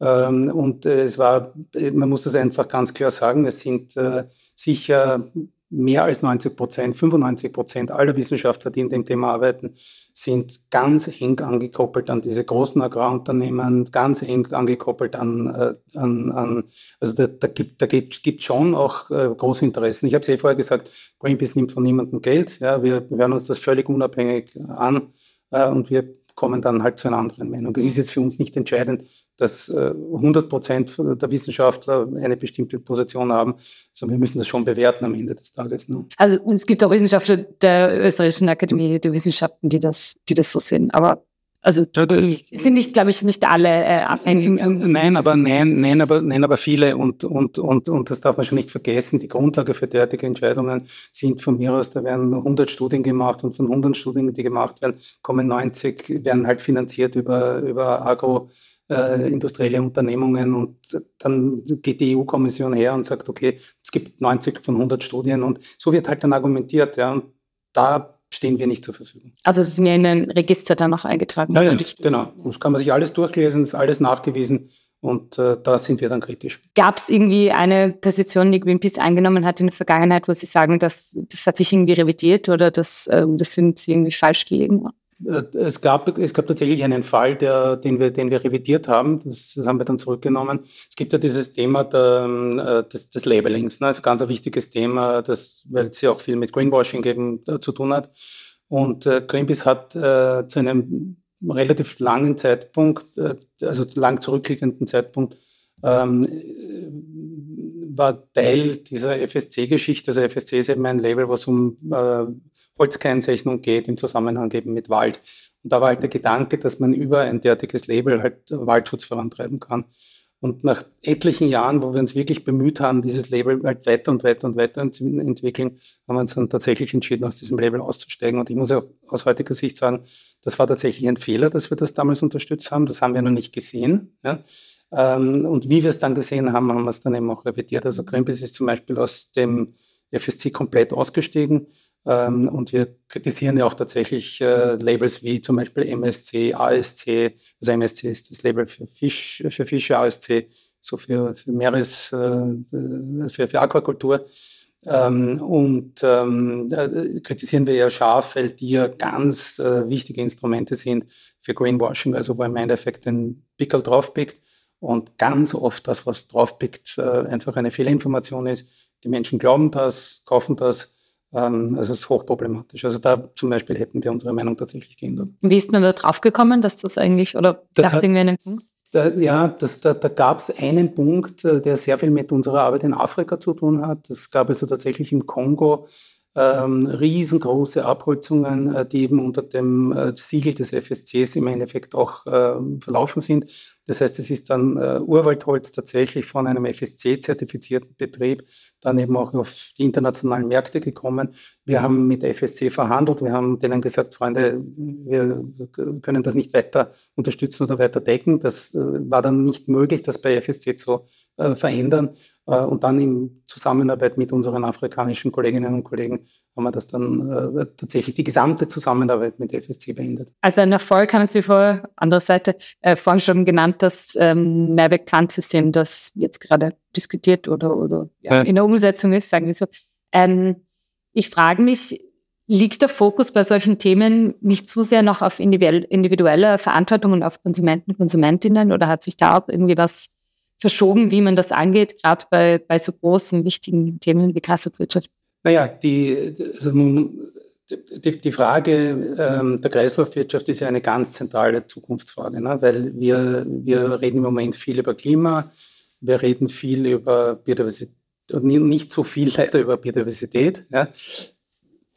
Ähm, und äh, es war, man muss das einfach ganz klar sagen, es sind äh, sicher mehr als 90 Prozent, 95 Prozent aller Wissenschaftler, die in dem Thema arbeiten, sind ganz eng angekoppelt an diese großen Agrarunternehmen, ganz eng angekoppelt an, äh, an, an also da, da gibt da gibt, gibt schon auch äh, große Interessen. Ich habe es eh vorher gesagt, Greenpeace nimmt von niemandem Geld. Ja, wir hören uns das völlig unabhängig an äh, und wir kommen dann halt zu einer anderen Meinung. Es ist jetzt für uns nicht entscheidend, dass 100 Prozent der Wissenschaftler eine bestimmte Position haben, sondern wir müssen das schon bewerten am Ende des Tages. Ne? Also es gibt auch Wissenschaftler der Österreichischen Akademie der Wissenschaften, die das, die das so sehen. Aber also sind nicht, glaube ich, nicht alle äh, abhängig. Nein, aber nein, nein, aber nein, aber viele und und und und das darf man schon nicht vergessen. Die Grundlage für derartige Entscheidungen sind von mir aus, da werden 100 Studien gemacht und von 100 Studien, die gemacht werden, kommen 90 werden halt finanziert über über Agro äh, industrielle Unternehmungen und dann geht die EU-Kommission her und sagt, okay, es gibt 90 von 100 Studien und so wird halt dann argumentiert, ja, und da stehen wir nicht zur Verfügung. Also es sind ja in ein Register dann noch eingetragen. Ja, ja genau. Das kann man sich alles durchlesen, ist alles nachgewiesen. Und äh, da sind wir dann kritisch. Gab es irgendwie eine Position, die Greenpeace eingenommen hat in der Vergangenheit, wo Sie sagen, dass das hat sich irgendwie revidiert oder das, äh, das sind irgendwie falsch gelegen? Äh, es gab, es gab tatsächlich einen Fall, der, den, wir, den wir revidiert haben. Das, das haben wir dann zurückgenommen. Es gibt ja dieses Thema der, äh, des, des Labelings. Ne? Das ist ein ganz wichtiges Thema, das, weil es ja auch viel mit Greenwashing eben äh, zu tun hat. Und äh, Greenpeace hat äh, zu einem relativ langen Zeitpunkt, äh, also lang zurückliegenden Zeitpunkt, ähm, war Teil dieser FSC-Geschichte. Also FSC ist eben ein Label, was um Holzkennzeichnung geht im Zusammenhang eben mit Wald. Und da war halt der Gedanke, dass man über ein derartiges Label halt Waldschutz vorantreiben kann. Und nach etlichen Jahren, wo wir uns wirklich bemüht haben, dieses Label halt weiter und weiter und weiter zu entwickeln, haben wir uns dann tatsächlich entschieden, aus diesem Label auszusteigen. Und ich muss ja aus heutiger Sicht sagen, das war tatsächlich ein Fehler, dass wir das damals unterstützt haben. Das haben wir noch nicht gesehen. Ja. Ähm, und wie wir es dann gesehen haben, haben wir es dann eben auch revidiert. Also Greenpeace ist zum Beispiel aus dem FSC komplett ausgestiegen. Ähm, und wir kritisieren ja auch tatsächlich äh, Labels wie zum Beispiel MSC, ASC. Also MSC ist das Label für Fisch, für Fische, ASC so für, für Meeres, äh, für, für Aquakultur. Ähm, und ähm, kritisieren wir ja scharf, weil die ja ganz äh, wichtige Instrumente sind für Greenwashing, also wo im Endeffekt ein Pickel draufpickt und ganz oft das, was draufpickt, äh, einfach eine Fehlinformation ist. Die Menschen glauben das, kaufen das ähm, also es ist hochproblematisch. Also da zum Beispiel hätten wir unsere Meinung tatsächlich geändert. Wie ist man da drauf gekommen, dass das eigentlich, oder gab es irgendwie einen Punkt? Da, ja, das, da, da gab es einen Punkt, äh, der sehr viel mit unserer Arbeit in Afrika zu tun hat. Das gab es also tatsächlich im Kongo ähm, riesengroße Abholzungen, äh, die eben unter dem äh, Siegel des FSCs im Endeffekt auch äh, verlaufen sind. Das heißt, es ist dann äh, Urwaldholz tatsächlich von einem FSC-zertifizierten Betrieb dann eben auch auf die internationalen Märkte gekommen. Wir haben mit FSC verhandelt, wir haben denen gesagt, Freunde, wir können das nicht weiter unterstützen oder weiter decken. Das äh, war dann nicht möglich, das bei FSC zu äh, verändern. Äh, und dann in Zusammenarbeit mit unseren afrikanischen Kolleginnen und Kollegen haben wir das dann äh, tatsächlich die gesamte Zusammenarbeit mit FSC beendet. Also ein Erfolg haben Sie vor anderer Seite äh, vorhin schon genannt, das ähm, Mehrweg-Pfandsystem, das jetzt gerade diskutiert oder, oder ja, ja. in der Umsetzung ist, sagen wir so. Ähm, ich frage mich, liegt der Fokus bei solchen Themen nicht zu sehr noch auf individuelle Verantwortung und auf Konsumenten, Konsumentinnen oder hat sich da auch irgendwie was verschoben, wie man das angeht, gerade bei, bei so großen, wichtigen Themen wie Kreislaufwirtschaft? Naja, die, also die, die Frage ähm, der Kreislaufwirtschaft ist ja eine ganz zentrale Zukunftsfrage, ne? weil wir, wir reden im Moment viel über Klima, wir reden viel über Biodiversität, nicht so viel leider über Biodiversität. Ja?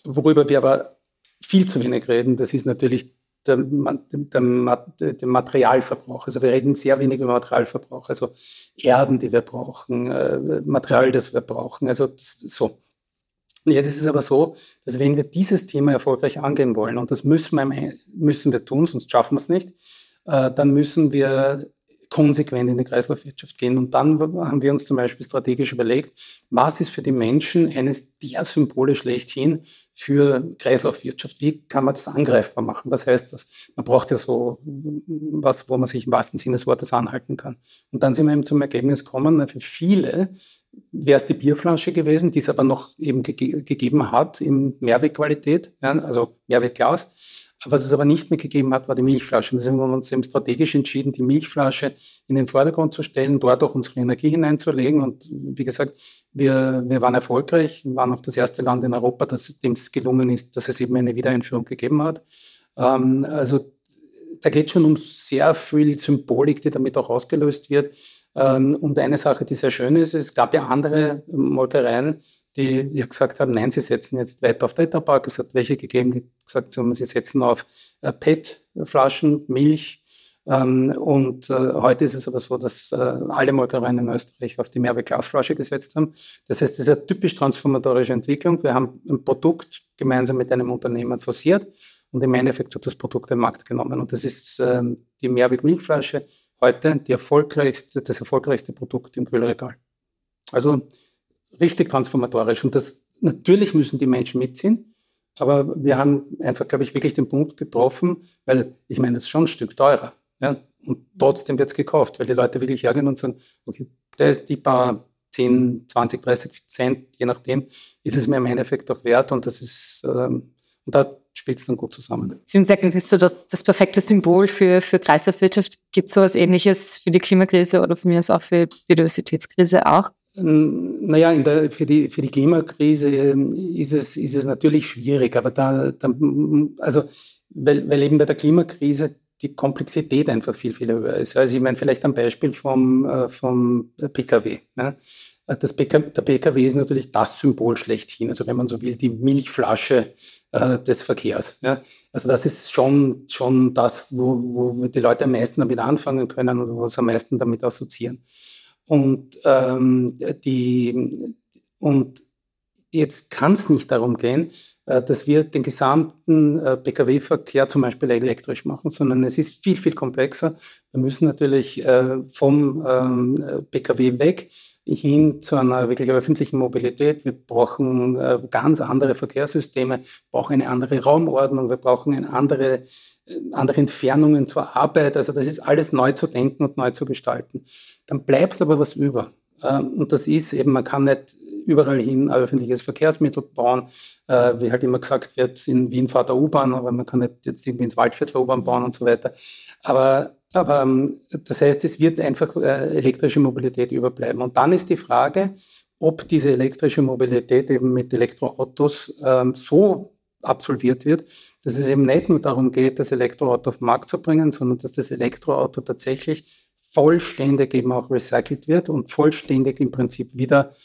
Worüber wir aber viel zu wenig reden, das ist natürlich der, der, der, Materialverbrauch. Also wir reden sehr wenig über Materialverbrauch, also Erden, die wir brauchen, äh, Material, das wir brauchen. Also so. Jetzt ist es aber so, dass wenn wir dieses Thema erfolgreich angehen wollen, und das müssen wir, müssen wir tun, sonst schaffen wir es nicht, äh, dann müssen wir konsequent in die Kreislaufwirtschaft gehen. Und dann haben wir uns zum Beispiel strategisch überlegt, was ist für die Menschen eines der Symbole schlechthin für Kreislaufwirtschaft? Wie kann man das angreifbar machen? Was heißt das? Man braucht ja so was, wo man sich im wahrsten Sinne des Wortes anhalten kann. Und dann sind wir eben zum Ergebnis gekommen, für viele wäre es die Bierflasche gewesen, die es aber noch eben ge gegeben hat in Mehrwegqualität, ja, also Mehrwegglas. Was es aber nicht mehr gegeben hat, war die Milchflasche. Deswegen haben wir uns eben strategisch entschieden, die Milchflasche in den Vordergrund zu stellen, dort auch unsere Energie hineinzulegen. Und wie gesagt, wir, wir waren erfolgreich, wir waren auch das erste Land in Europa, das dem es gelungen ist, dass es eben eine Wiedereinführung gegeben hat. Ähm, also da geht schon um sehr viel Symbolik, die damit auch ausgelöst wird. Ähm, und eine Sache, die sehr schön ist, es gab ja andere Molkereien, die ja gesagt haben, nein, sie setzen jetzt weiter auf Tetrapack. Es hat welche gegeben, die gesagt haben, sie setzen auf äh, PET-Flaschen, Milch. Ähm, und äh, heute ist es aber so, dass äh, alle Molkereien in Österreich auf die Mehrweg-Glasflasche gesetzt haben. Das heißt, das ist eine typisch transformatorische Entwicklung. Wir haben ein Produkt gemeinsam mit einem Unternehmen forciert und im Endeffekt hat das Produkt den Markt genommen. Und das ist ähm, die Mehrweg-Milchflasche heute die erfolgreichste, das erfolgreichste Produkt im Kühlregal. Also richtig transformatorisch. Und das natürlich müssen die Menschen mitziehen. Aber wir haben einfach, glaube ich, wirklich den Punkt getroffen, weil ich meine, es ist schon ein Stück teurer. Ja? Und trotzdem wird es gekauft, weil die Leute wirklich hergehen und sagen, okay, ist die paar 10, 20, 30 Cent, je nachdem, ist es mir im Endeffekt auch wert. Und das ist, ähm, und da spielt es dann gut zusammen. Sie haben gesagt, das ist so das, das perfekte Symbol für, für Kreislaufwirtschaft. Gibt es so etwas Ähnliches für die Klimakrise oder mir aus auch für Biodiversitätskrise auch? Ähm, naja, in der, für, die, für die Klimakrise ähm, ist es, ist es natürlich schwierig, aber da, da also, weil, weil eben bei der Klimakrise die Komplexität einfach viel, viel höher ist. Also ich meine, vielleicht ein Beispiel vom, äh, vom PKW. Ne? Das PKW, der PKW ist natürlich das Symbol schlechthin, also wenn man so will, die Milchflasche äh, des Verkehrs. Ja? Also das ist schon, schon das, wo, wo die Leute am meisten damit anfangen können oder was am meisten damit assoziieren. Und, ähm, die, und jetzt kann es nicht darum gehen, äh, dass wir den gesamten äh, Pkw-Verkehr zum Beispiel elektrisch machen, sondern es ist viel, viel komplexer. Wir müssen natürlich äh, vom ähm, Pkw weg hin zu einer wirklich öffentlichen Mobilität. Wir brauchen ganz andere Verkehrssysteme, brauchen eine andere Raumordnung, wir brauchen eine andere, andere Entfernungen zur Arbeit. Also das ist alles neu zu denken und neu zu gestalten. Dann bleibt aber was über. Ähm, und das ist eben, man kann nicht überall hin ein öffentliches Verkehrsmittel bauen, äh, wie halt immer gesagt wird, in Wien fahrt der U-Bahn, aber man kann nicht jetzt irgendwie ins Waldviertel U-Bahn bauen und so weiter. Aber aber ähm, das heißt, es wird einfach äh, elektrische Mobilität überbleiben. Und dann ist die Frage, ob diese elektrische Mobilität eben mit Elektroautos ähm, so absolviert wird, dass es eben nicht nur darum geht, das Elektroauto auf den Markt zu bringen, sondern dass das Elektroauto tatsächlich vollständig eben auch recycelt wird und vollständig im Prinzip wieder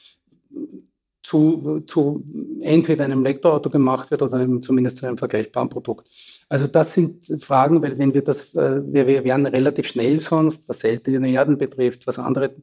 zu, zu entweder einem Elektroauto gemacht wird oder zumindest zu einem vergleichbaren Produkt. Also das sind Fragen, weil wenn wir das, äh, wir, wir werden relativ schnell sonst, was seltene Erden betrifft, was andere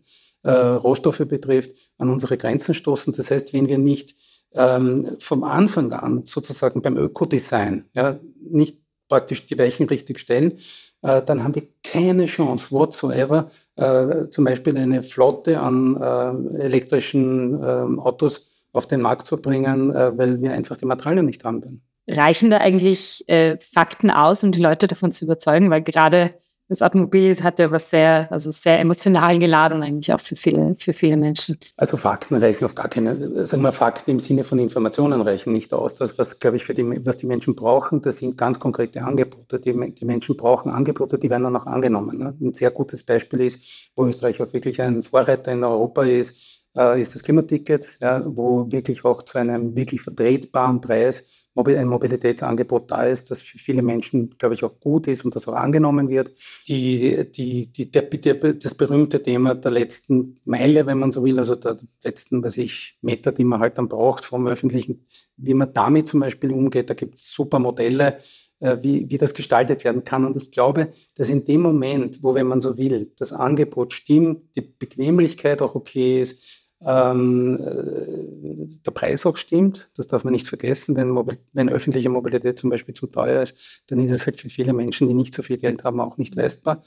äh, Rohstoffe betrifft, an unsere Grenzen stoßen. Das heißt, wenn wir nicht ähm, vom Anfang an sozusagen beim Ökodesign ja, nicht praktisch die Weichen richtig stellen, äh, dann haben wir keine Chance whatsoever, äh, zum Beispiel eine Flotte an äh, elektrischen ähm, Autos auf den Markt zu bringen, äh, weil wir einfach die Materialien nicht haben Reichen da eigentlich äh, Fakten aus, um die Leute davon zu überzeugen? Weil gerade das Automobil hat ja was sehr, also sehr emotional geladen eigentlich auch für viele, für viele Menschen. Also Fakten reichen auf gar keine, sagen wir Fakten im Sinne von Informationen reichen nicht aus. Das, was, glaube ich, für die, was die Menschen brauchen, das sind ganz konkrete Angebote. Die, die Menschen brauchen Angebote, die werden dann auch angenommen. Ne? Ein sehr gutes Beispiel ist, wo Österreich auch wirklich ein Vorreiter in Europa ist, äh, ist das Klimaticket, ja, wo wirklich auch zu einem wirklich vertretbaren Preis ein Mobilitätsangebot da ist, das für viele Menschen, glaube ich, auch gut ist und das auch angenommen wird. Die, die, die, der, der, das berühmte Thema der letzten Meile, wenn man so will, also der letzten, was ich, Meter, die man halt dann braucht vom Öffentlichen, wie man damit zum Beispiel umgeht, da gibt es super Modelle, äh, wie, wie das gestaltet werden kann. Und ich glaube, dass in dem Moment, wo, wenn man so will, das Angebot stimmt, die Bequemlichkeit auch okay ist, ähm, äh, der Preis auch stimmt. Das darf man nicht vergessen. Wenn, wenn, öffentliche Mobilität zum Beispiel zu teuer ist, dann ist es halt für viele Menschen, die nicht so viel Geld haben, auch nicht leistbar.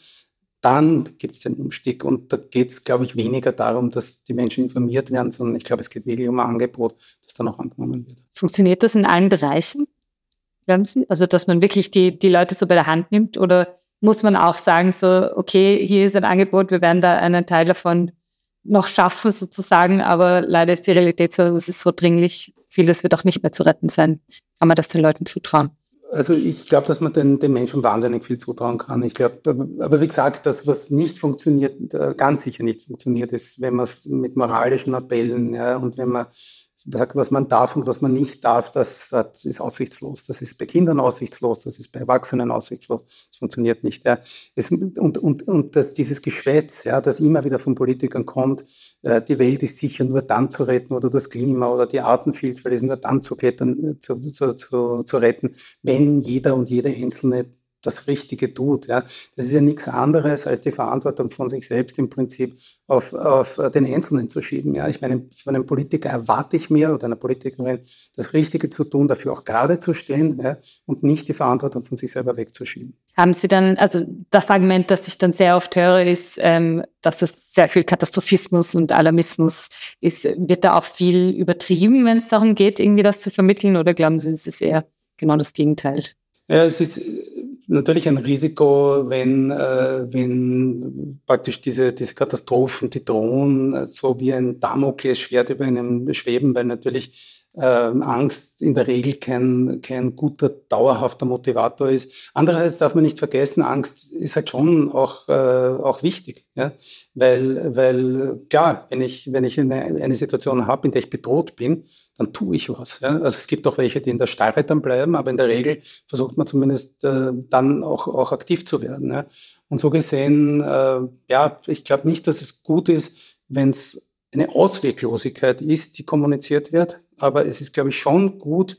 Dann gibt es den Umstieg und da geht es, glaube ich, weniger darum, dass die Menschen informiert werden, sondern ich glaube, es geht wirklich um ein Angebot, das dann auch angenommen wird. Funktioniert das in allen Bereichen, glauben? Also, dass man wirklich die, die Leute so bei der Hand nimmt oder muss man auch sagen, so, okay, hier ist ein Angebot, wir werden da einen Teil davon noch schaffen sozusagen, aber leider ist die Realität so, es ist so dringlich, vieles wird auch nicht mehr zu retten sein. Kann man das den Leuten zutrauen? Also ich glaube, dass man den, den Menschen wahnsinnig viel zutrauen kann. Ich glaube, aber wie gesagt, das, was nicht funktioniert, äh, ganz sicher nicht funktioniert, ist, wenn man es mit moralischen Appellen ja, und wenn man sagt, was man darf und was man nicht darf, das, das ist aussichtslos. Das ist bei Kindern aussichtslos, das ist bei Erwachsenen aussichtslos. Das funktioniert nicht. Ja. Es, und und, und das, dieses Geschwätz, ja, das immer wieder von Politikern kommt, äh, die Welt ist sicher nur dann zu retten oder das Klima oder die Artenvielfalt ist nur dann zu, retten, zu, zu, zu, zu retten, wenn jeder und jede Einzelne das Richtige tut. Ja. Das ist ja nichts anderes, als die Verantwortung von sich selbst im Prinzip auf, auf den Einzelnen zu schieben. Ja. Ich meine, von einem Politiker erwarte ich mir oder einer Politikerin, das Richtige zu tun, dafür auch gerade zu stehen ja, und nicht die Verantwortung von sich selber wegzuschieben. Haben Sie dann, also das Argument, das ich dann sehr oft höre, ist, ähm, dass es sehr viel Katastrophismus und Alarmismus ist. Wird da auch viel übertrieben, wenn es darum geht, irgendwie das zu vermitteln oder glauben Sie, es ist eher genau das Gegenteil? Ja, es ist natürlich ein Risiko, wenn, äh, wenn praktisch diese, diese Katastrophen, die drohen, äh, so wie ein Damoklesschwert über einem schweben, weil natürlich äh, Angst in der Regel kein, kein guter, dauerhafter Motivator ist. Andererseits darf man nicht vergessen, Angst ist halt schon auch, äh, auch wichtig, ja? weil, weil klar, wenn ich, wenn ich eine, eine Situation habe, in der ich bedroht bin, dann tue ich was. Ja? Also es gibt auch welche, die in der Starre dann bleiben, aber in der Regel versucht man zumindest äh, dann auch, auch aktiv zu werden. Ja? Und so gesehen, äh, ja, ich glaube nicht, dass es gut ist, wenn es eine Ausweglosigkeit ist, die kommuniziert wird. Aber es ist, glaube ich, schon gut,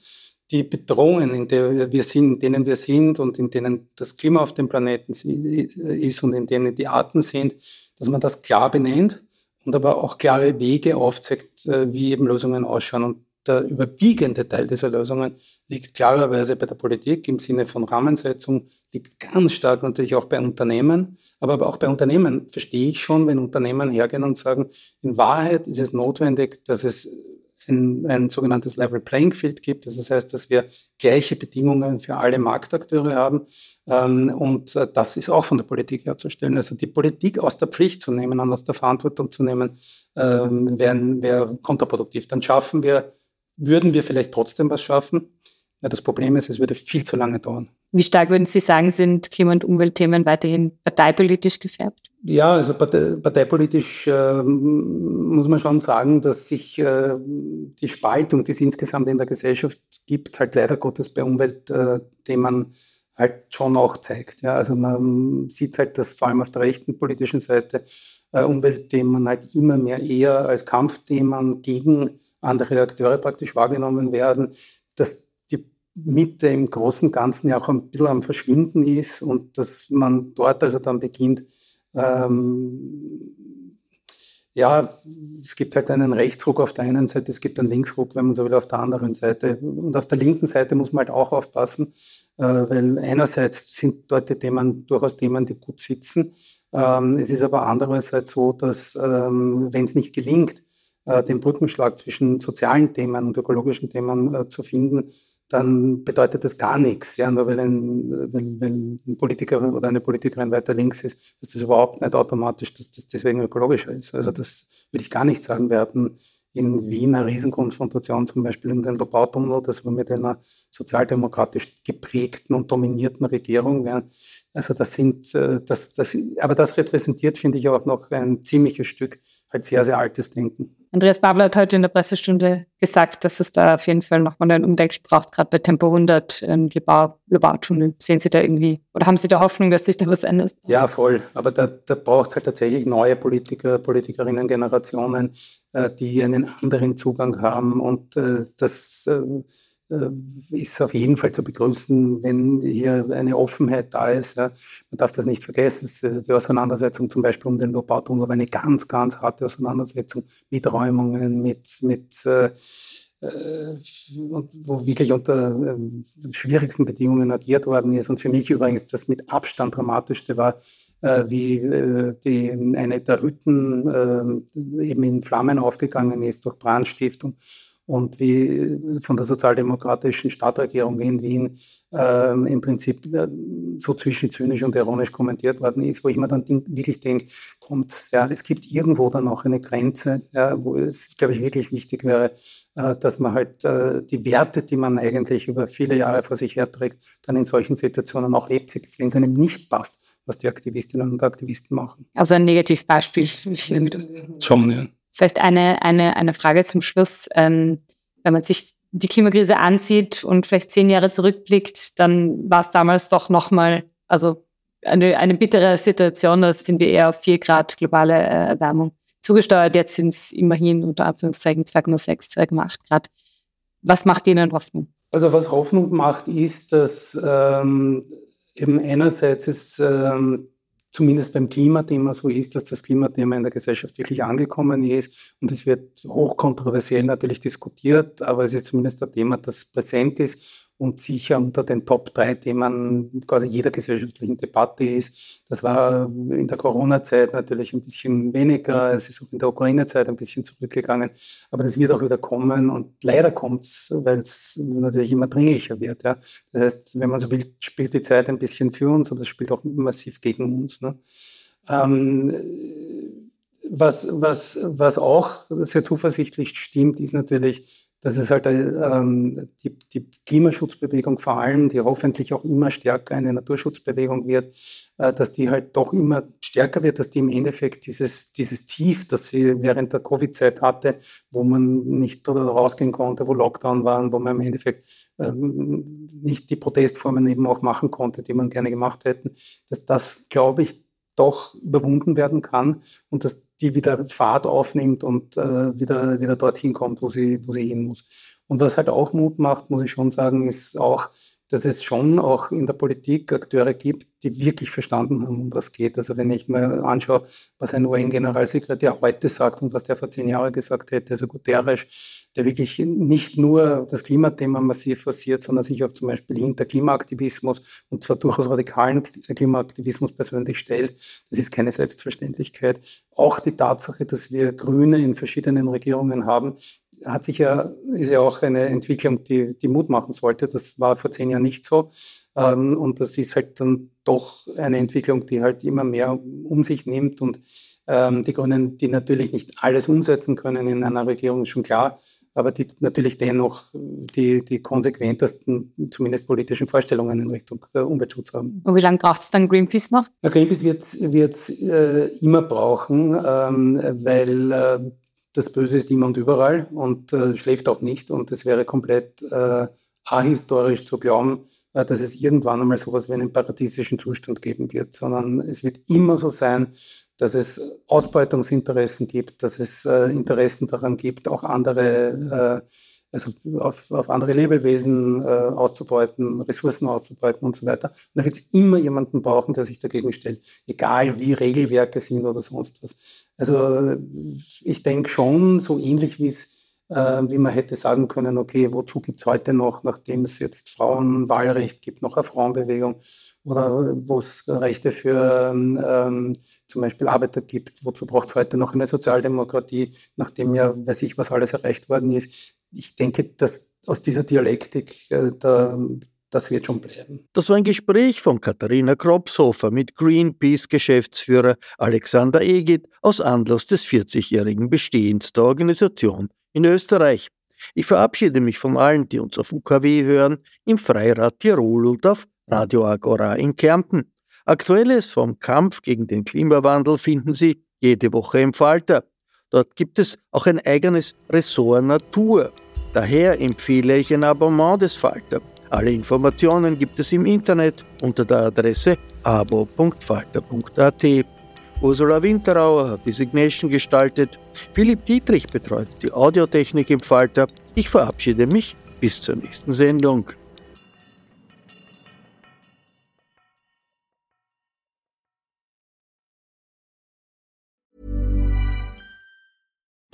die Bedrohungen, in, der wir sind, in denen wir sind und in denen das Klima auf dem Planeten ist und in denen die Arten sind, dass man das klar benennt und aber auch klare Wege aufzeigt, äh, wie eben Lösungen ausschauen. Und der überwiegende Teil dieser Lösungen liegt klarerweise bei der Politik im Sinne von Rahmensetzung, liegt ganz stark natürlich auch bei Unternehmen. Aber auch bei Unternehmen verstehe ich schon, wenn Unternehmen hergehen und sagen, in Wahrheit ist es notwendig, dass es ein, ein sogenanntes Level Playing Field gibt. Das heißt, dass wir gleiche Bedingungen für alle Marktakteure haben. Ähm, und äh, das ist auch von der Politik herzustellen. Also die Politik aus der Pflicht zu nehmen und aus der Verantwortung zu nehmen, ähm, wäre wär kontraproduktiv. Dann schaffen wir würden wir vielleicht trotzdem was schaffen. Ja, das Problem ist, es würde viel zu lange dauern. Wie stark würden Sie sagen, sind Klima- und Umweltthemen weiterhin parteipolitisch gefärbt? Ja, also partei, parteipolitisch äh, muss man schon sagen, dass sich äh, die Spaltung, die es insgesamt in der Gesellschaft gibt, halt leider Gottes bei Umweltthemen halt schon auch zeigt. Ja, also man sieht halt, dass vor allem auf der rechten politischen Seite äh, Umweltthemen halt immer mehr eher als Kampfthemen gegen andere Akteure praktisch wahrgenommen werden, dass die Mitte im Großen und Ganzen ja auch ein bisschen am Verschwinden ist und dass man dort also dann beginnt, ähm, ja, es gibt halt einen Rechtsruck auf der einen Seite, es gibt einen Linksruck, wenn man so will, auf der anderen Seite. Und auf der linken Seite muss man halt auch aufpassen, äh, weil einerseits sind dort die Themen durchaus Themen, die gut sitzen. Ähm, es ist aber andererseits so, dass ähm, wenn es nicht gelingt, äh, den Brückenschlag zwischen sozialen Themen und ökologischen Themen äh, zu finden, dann bedeutet das gar nichts. Ja, nur weil ein, wenn, wenn ein Politiker oder eine Politikerin weiter links ist, ist das überhaupt nicht automatisch, dass das deswegen ökologischer ist. Also das würde ich gar nicht sagen. Wir hatten in Wien eine Riesenkonfrontation, zum Beispiel in den Lobautunnel, das war mit einer sozialdemokratisch geprägten und dominierten Regierung. Ja. Also das sind, äh, das, das, aber das repräsentiert, finde ich, auch noch ein ziemliches Stück halt sehr, sehr altes Denken. Andreas Babler hat heute in der Pressestunde gesagt, dass es da auf jeden Fall nochmal einen Umdenken braucht, gerade bei Tempo 100 ähm, Lebautunnel. Sehen Sie da irgendwie, oder haben Sie da Hoffnung, dass sich da was ändert? Ja, voll. Aber da, da braucht es halt tatsächlich neue Politiker, Politikerinnen-Generationen, äh, die einen anderen Zugang haben und äh, das äh, ist auf jeden Fall zu begrüßen, wenn hier eine Offenheit da ist. Ja. Man darf das nicht vergessen. Also die Auseinandersetzung zum Beispiel um den Lobautunnel war eine ganz, ganz harte Auseinandersetzung mit Räumungen, mit, mit äh, äh wo wirklich unter äh, schwierigsten Bedingungen agiert worden ist. Und für mich übrigens das mit Abstand dramatischste war, äh, wie äh, die, eine der Hütten äh, eben in Flammen aufgegangen ist durch Brandstiftung und wie von der sozialdemokratischen Stadtregierung in Wien äh, im Prinzip äh, so zwischenzynisch und ironisch kommentiert worden ist, wo ich mir dann wirklich denke, kommt, ja, es gibt irgendwo dann auch eine Grenze, ja, wo es, glaube ich, wirklich wichtig wäre, äh, dass man halt äh, die Werte, die man eigentlich über viele Jahre vor sich herträgt, dann in solchen Situationen auch lebt, selbst wenn es einem nicht passt, was die Aktivistinnen und Aktivisten machen. Also ein Negativbeispiel. Schon, ja. Vielleicht eine, eine, eine Frage zum Schluss. Ähm, wenn man sich die Klimakrise ansieht und vielleicht zehn Jahre zurückblickt, dann war es damals doch nochmal, also eine, eine bittere Situation, da sind wir eher auf 4 Grad globale äh, Erwärmung zugesteuert. Jetzt sind es immerhin unter Anführungszeichen 2,6, 2,8 Grad. Was macht Ihnen Hoffnung? Also was Hoffnung macht, ist, dass ähm, eben einerseits ist ähm, zumindest beim Klimathema so ist, dass das Klimathema in der Gesellschaft wirklich angekommen ist. Und es wird hochkontroversiell natürlich diskutiert, aber es ist zumindest ein Thema, das präsent ist und sicher unter den Top 3 Themen quasi jeder gesellschaftlichen Debatte ist. Das war in der Corona-Zeit natürlich ein bisschen weniger, es ist auch in der Ukraine-Zeit ein bisschen zurückgegangen, aber das wird auch wieder kommen und leider kommt es, weil es natürlich immer dringlicher wird. Ja. Das heißt, wenn man so will, spielt die Zeit ein bisschen für uns, aber es spielt auch massiv gegen uns. Ne. Ähm, was, was, was auch sehr zuversichtlich stimmt, ist natürlich, dass es halt ähm, die, die Klimaschutzbewegung vor allem, die hoffentlich auch immer stärker eine Naturschutzbewegung wird, äh, dass die halt doch immer stärker wird, dass die im Endeffekt dieses, dieses Tief, das sie während der Covid-Zeit hatte, wo man nicht rausgehen konnte, wo Lockdown waren, wo man im Endeffekt ähm, nicht die Protestformen eben auch machen konnte, die man gerne gemacht hätten, dass das, glaube ich, doch überwunden werden kann und dass die wieder Fahrt aufnimmt und äh, wieder, wieder dorthin kommt, wo sie, wo sie hin muss. Und was halt auch Mut macht, muss ich schon sagen, ist auch, dass es schon auch in der Politik Akteure gibt, die wirklich verstanden haben, um was geht. Also wenn ich mir anschaue, was ein UN-Generalsekretär heute sagt und was der vor zehn Jahren gesagt hätte, also Guterres, der wirklich nicht nur das Klimathema massiv forciert, sondern sich auch zum Beispiel hinter Klimaaktivismus und zwar durchaus radikalen Klimaaktivismus persönlich stellt. Das ist keine Selbstverständlichkeit. Auch die Tatsache, dass wir Grüne in verschiedenen Regierungen haben, hat sich ja, ist ja auch eine Entwicklung, die, die Mut machen sollte. Das war vor zehn Jahren nicht so. Ähm, und das ist halt dann doch eine Entwicklung, die halt immer mehr um sich nimmt. Und ähm, die Grünen, die natürlich nicht alles umsetzen können in einer Regierung, ist schon klar, aber die natürlich dennoch die, die konsequentesten, zumindest politischen Vorstellungen in Richtung äh, Umweltschutz haben. Und wie lange braucht es dann Greenpeace noch? Ja, Greenpeace wird es äh, immer brauchen, ähm, weil äh, das Böse ist immer und überall und äh, schläft auch nicht. Und es wäre komplett äh, ahistorisch zu glauben, äh, dass es irgendwann einmal so etwas wie einen paradiesischen Zustand geben wird, sondern es wird immer so sein, dass es Ausbeutungsinteressen gibt, dass es äh, Interessen daran gibt, auch andere, äh, also auf, auf andere Lebewesen äh, auszubeuten, Ressourcen auszubeuten und so weiter. Und da wird es immer jemanden brauchen, der sich dagegen stellt, egal wie Regelwerke sind oder sonst was. Also ich denke schon, so ähnlich wie es äh, wie man hätte sagen können, okay, wozu gibt es heute noch, nachdem es jetzt Frauenwahlrecht gibt, noch eine Frauenbewegung oder wo es Rechte für ähm, zum Beispiel Arbeiter gibt, wozu braucht es heute noch eine Sozialdemokratie, nachdem ja weiß ich, was alles erreicht worden ist. Ich denke, dass aus dieser Dialektik, äh, da, das wird schon bleiben. Das war ein Gespräch von Katharina Kropshofer mit Greenpeace-Geschäftsführer Alexander Egid aus Anlass des 40-jährigen Bestehens der Organisation in Österreich. Ich verabschiede mich von allen, die uns auf UKW hören, im Freirad Tirol und auf Radio Agora in Kärnten. Aktuelles vom Kampf gegen den Klimawandel finden Sie jede Woche im Falter. Dort gibt es auch ein eigenes Ressort Natur. Daher empfehle ich ein Abonnement des Falter. Alle Informationen gibt es im Internet unter der Adresse abo.falter.at. Ursula Winterauer hat die Signation gestaltet. Philipp Dietrich betreut die Audiotechnik im Falter. Ich verabschiede mich bis zur nächsten Sendung.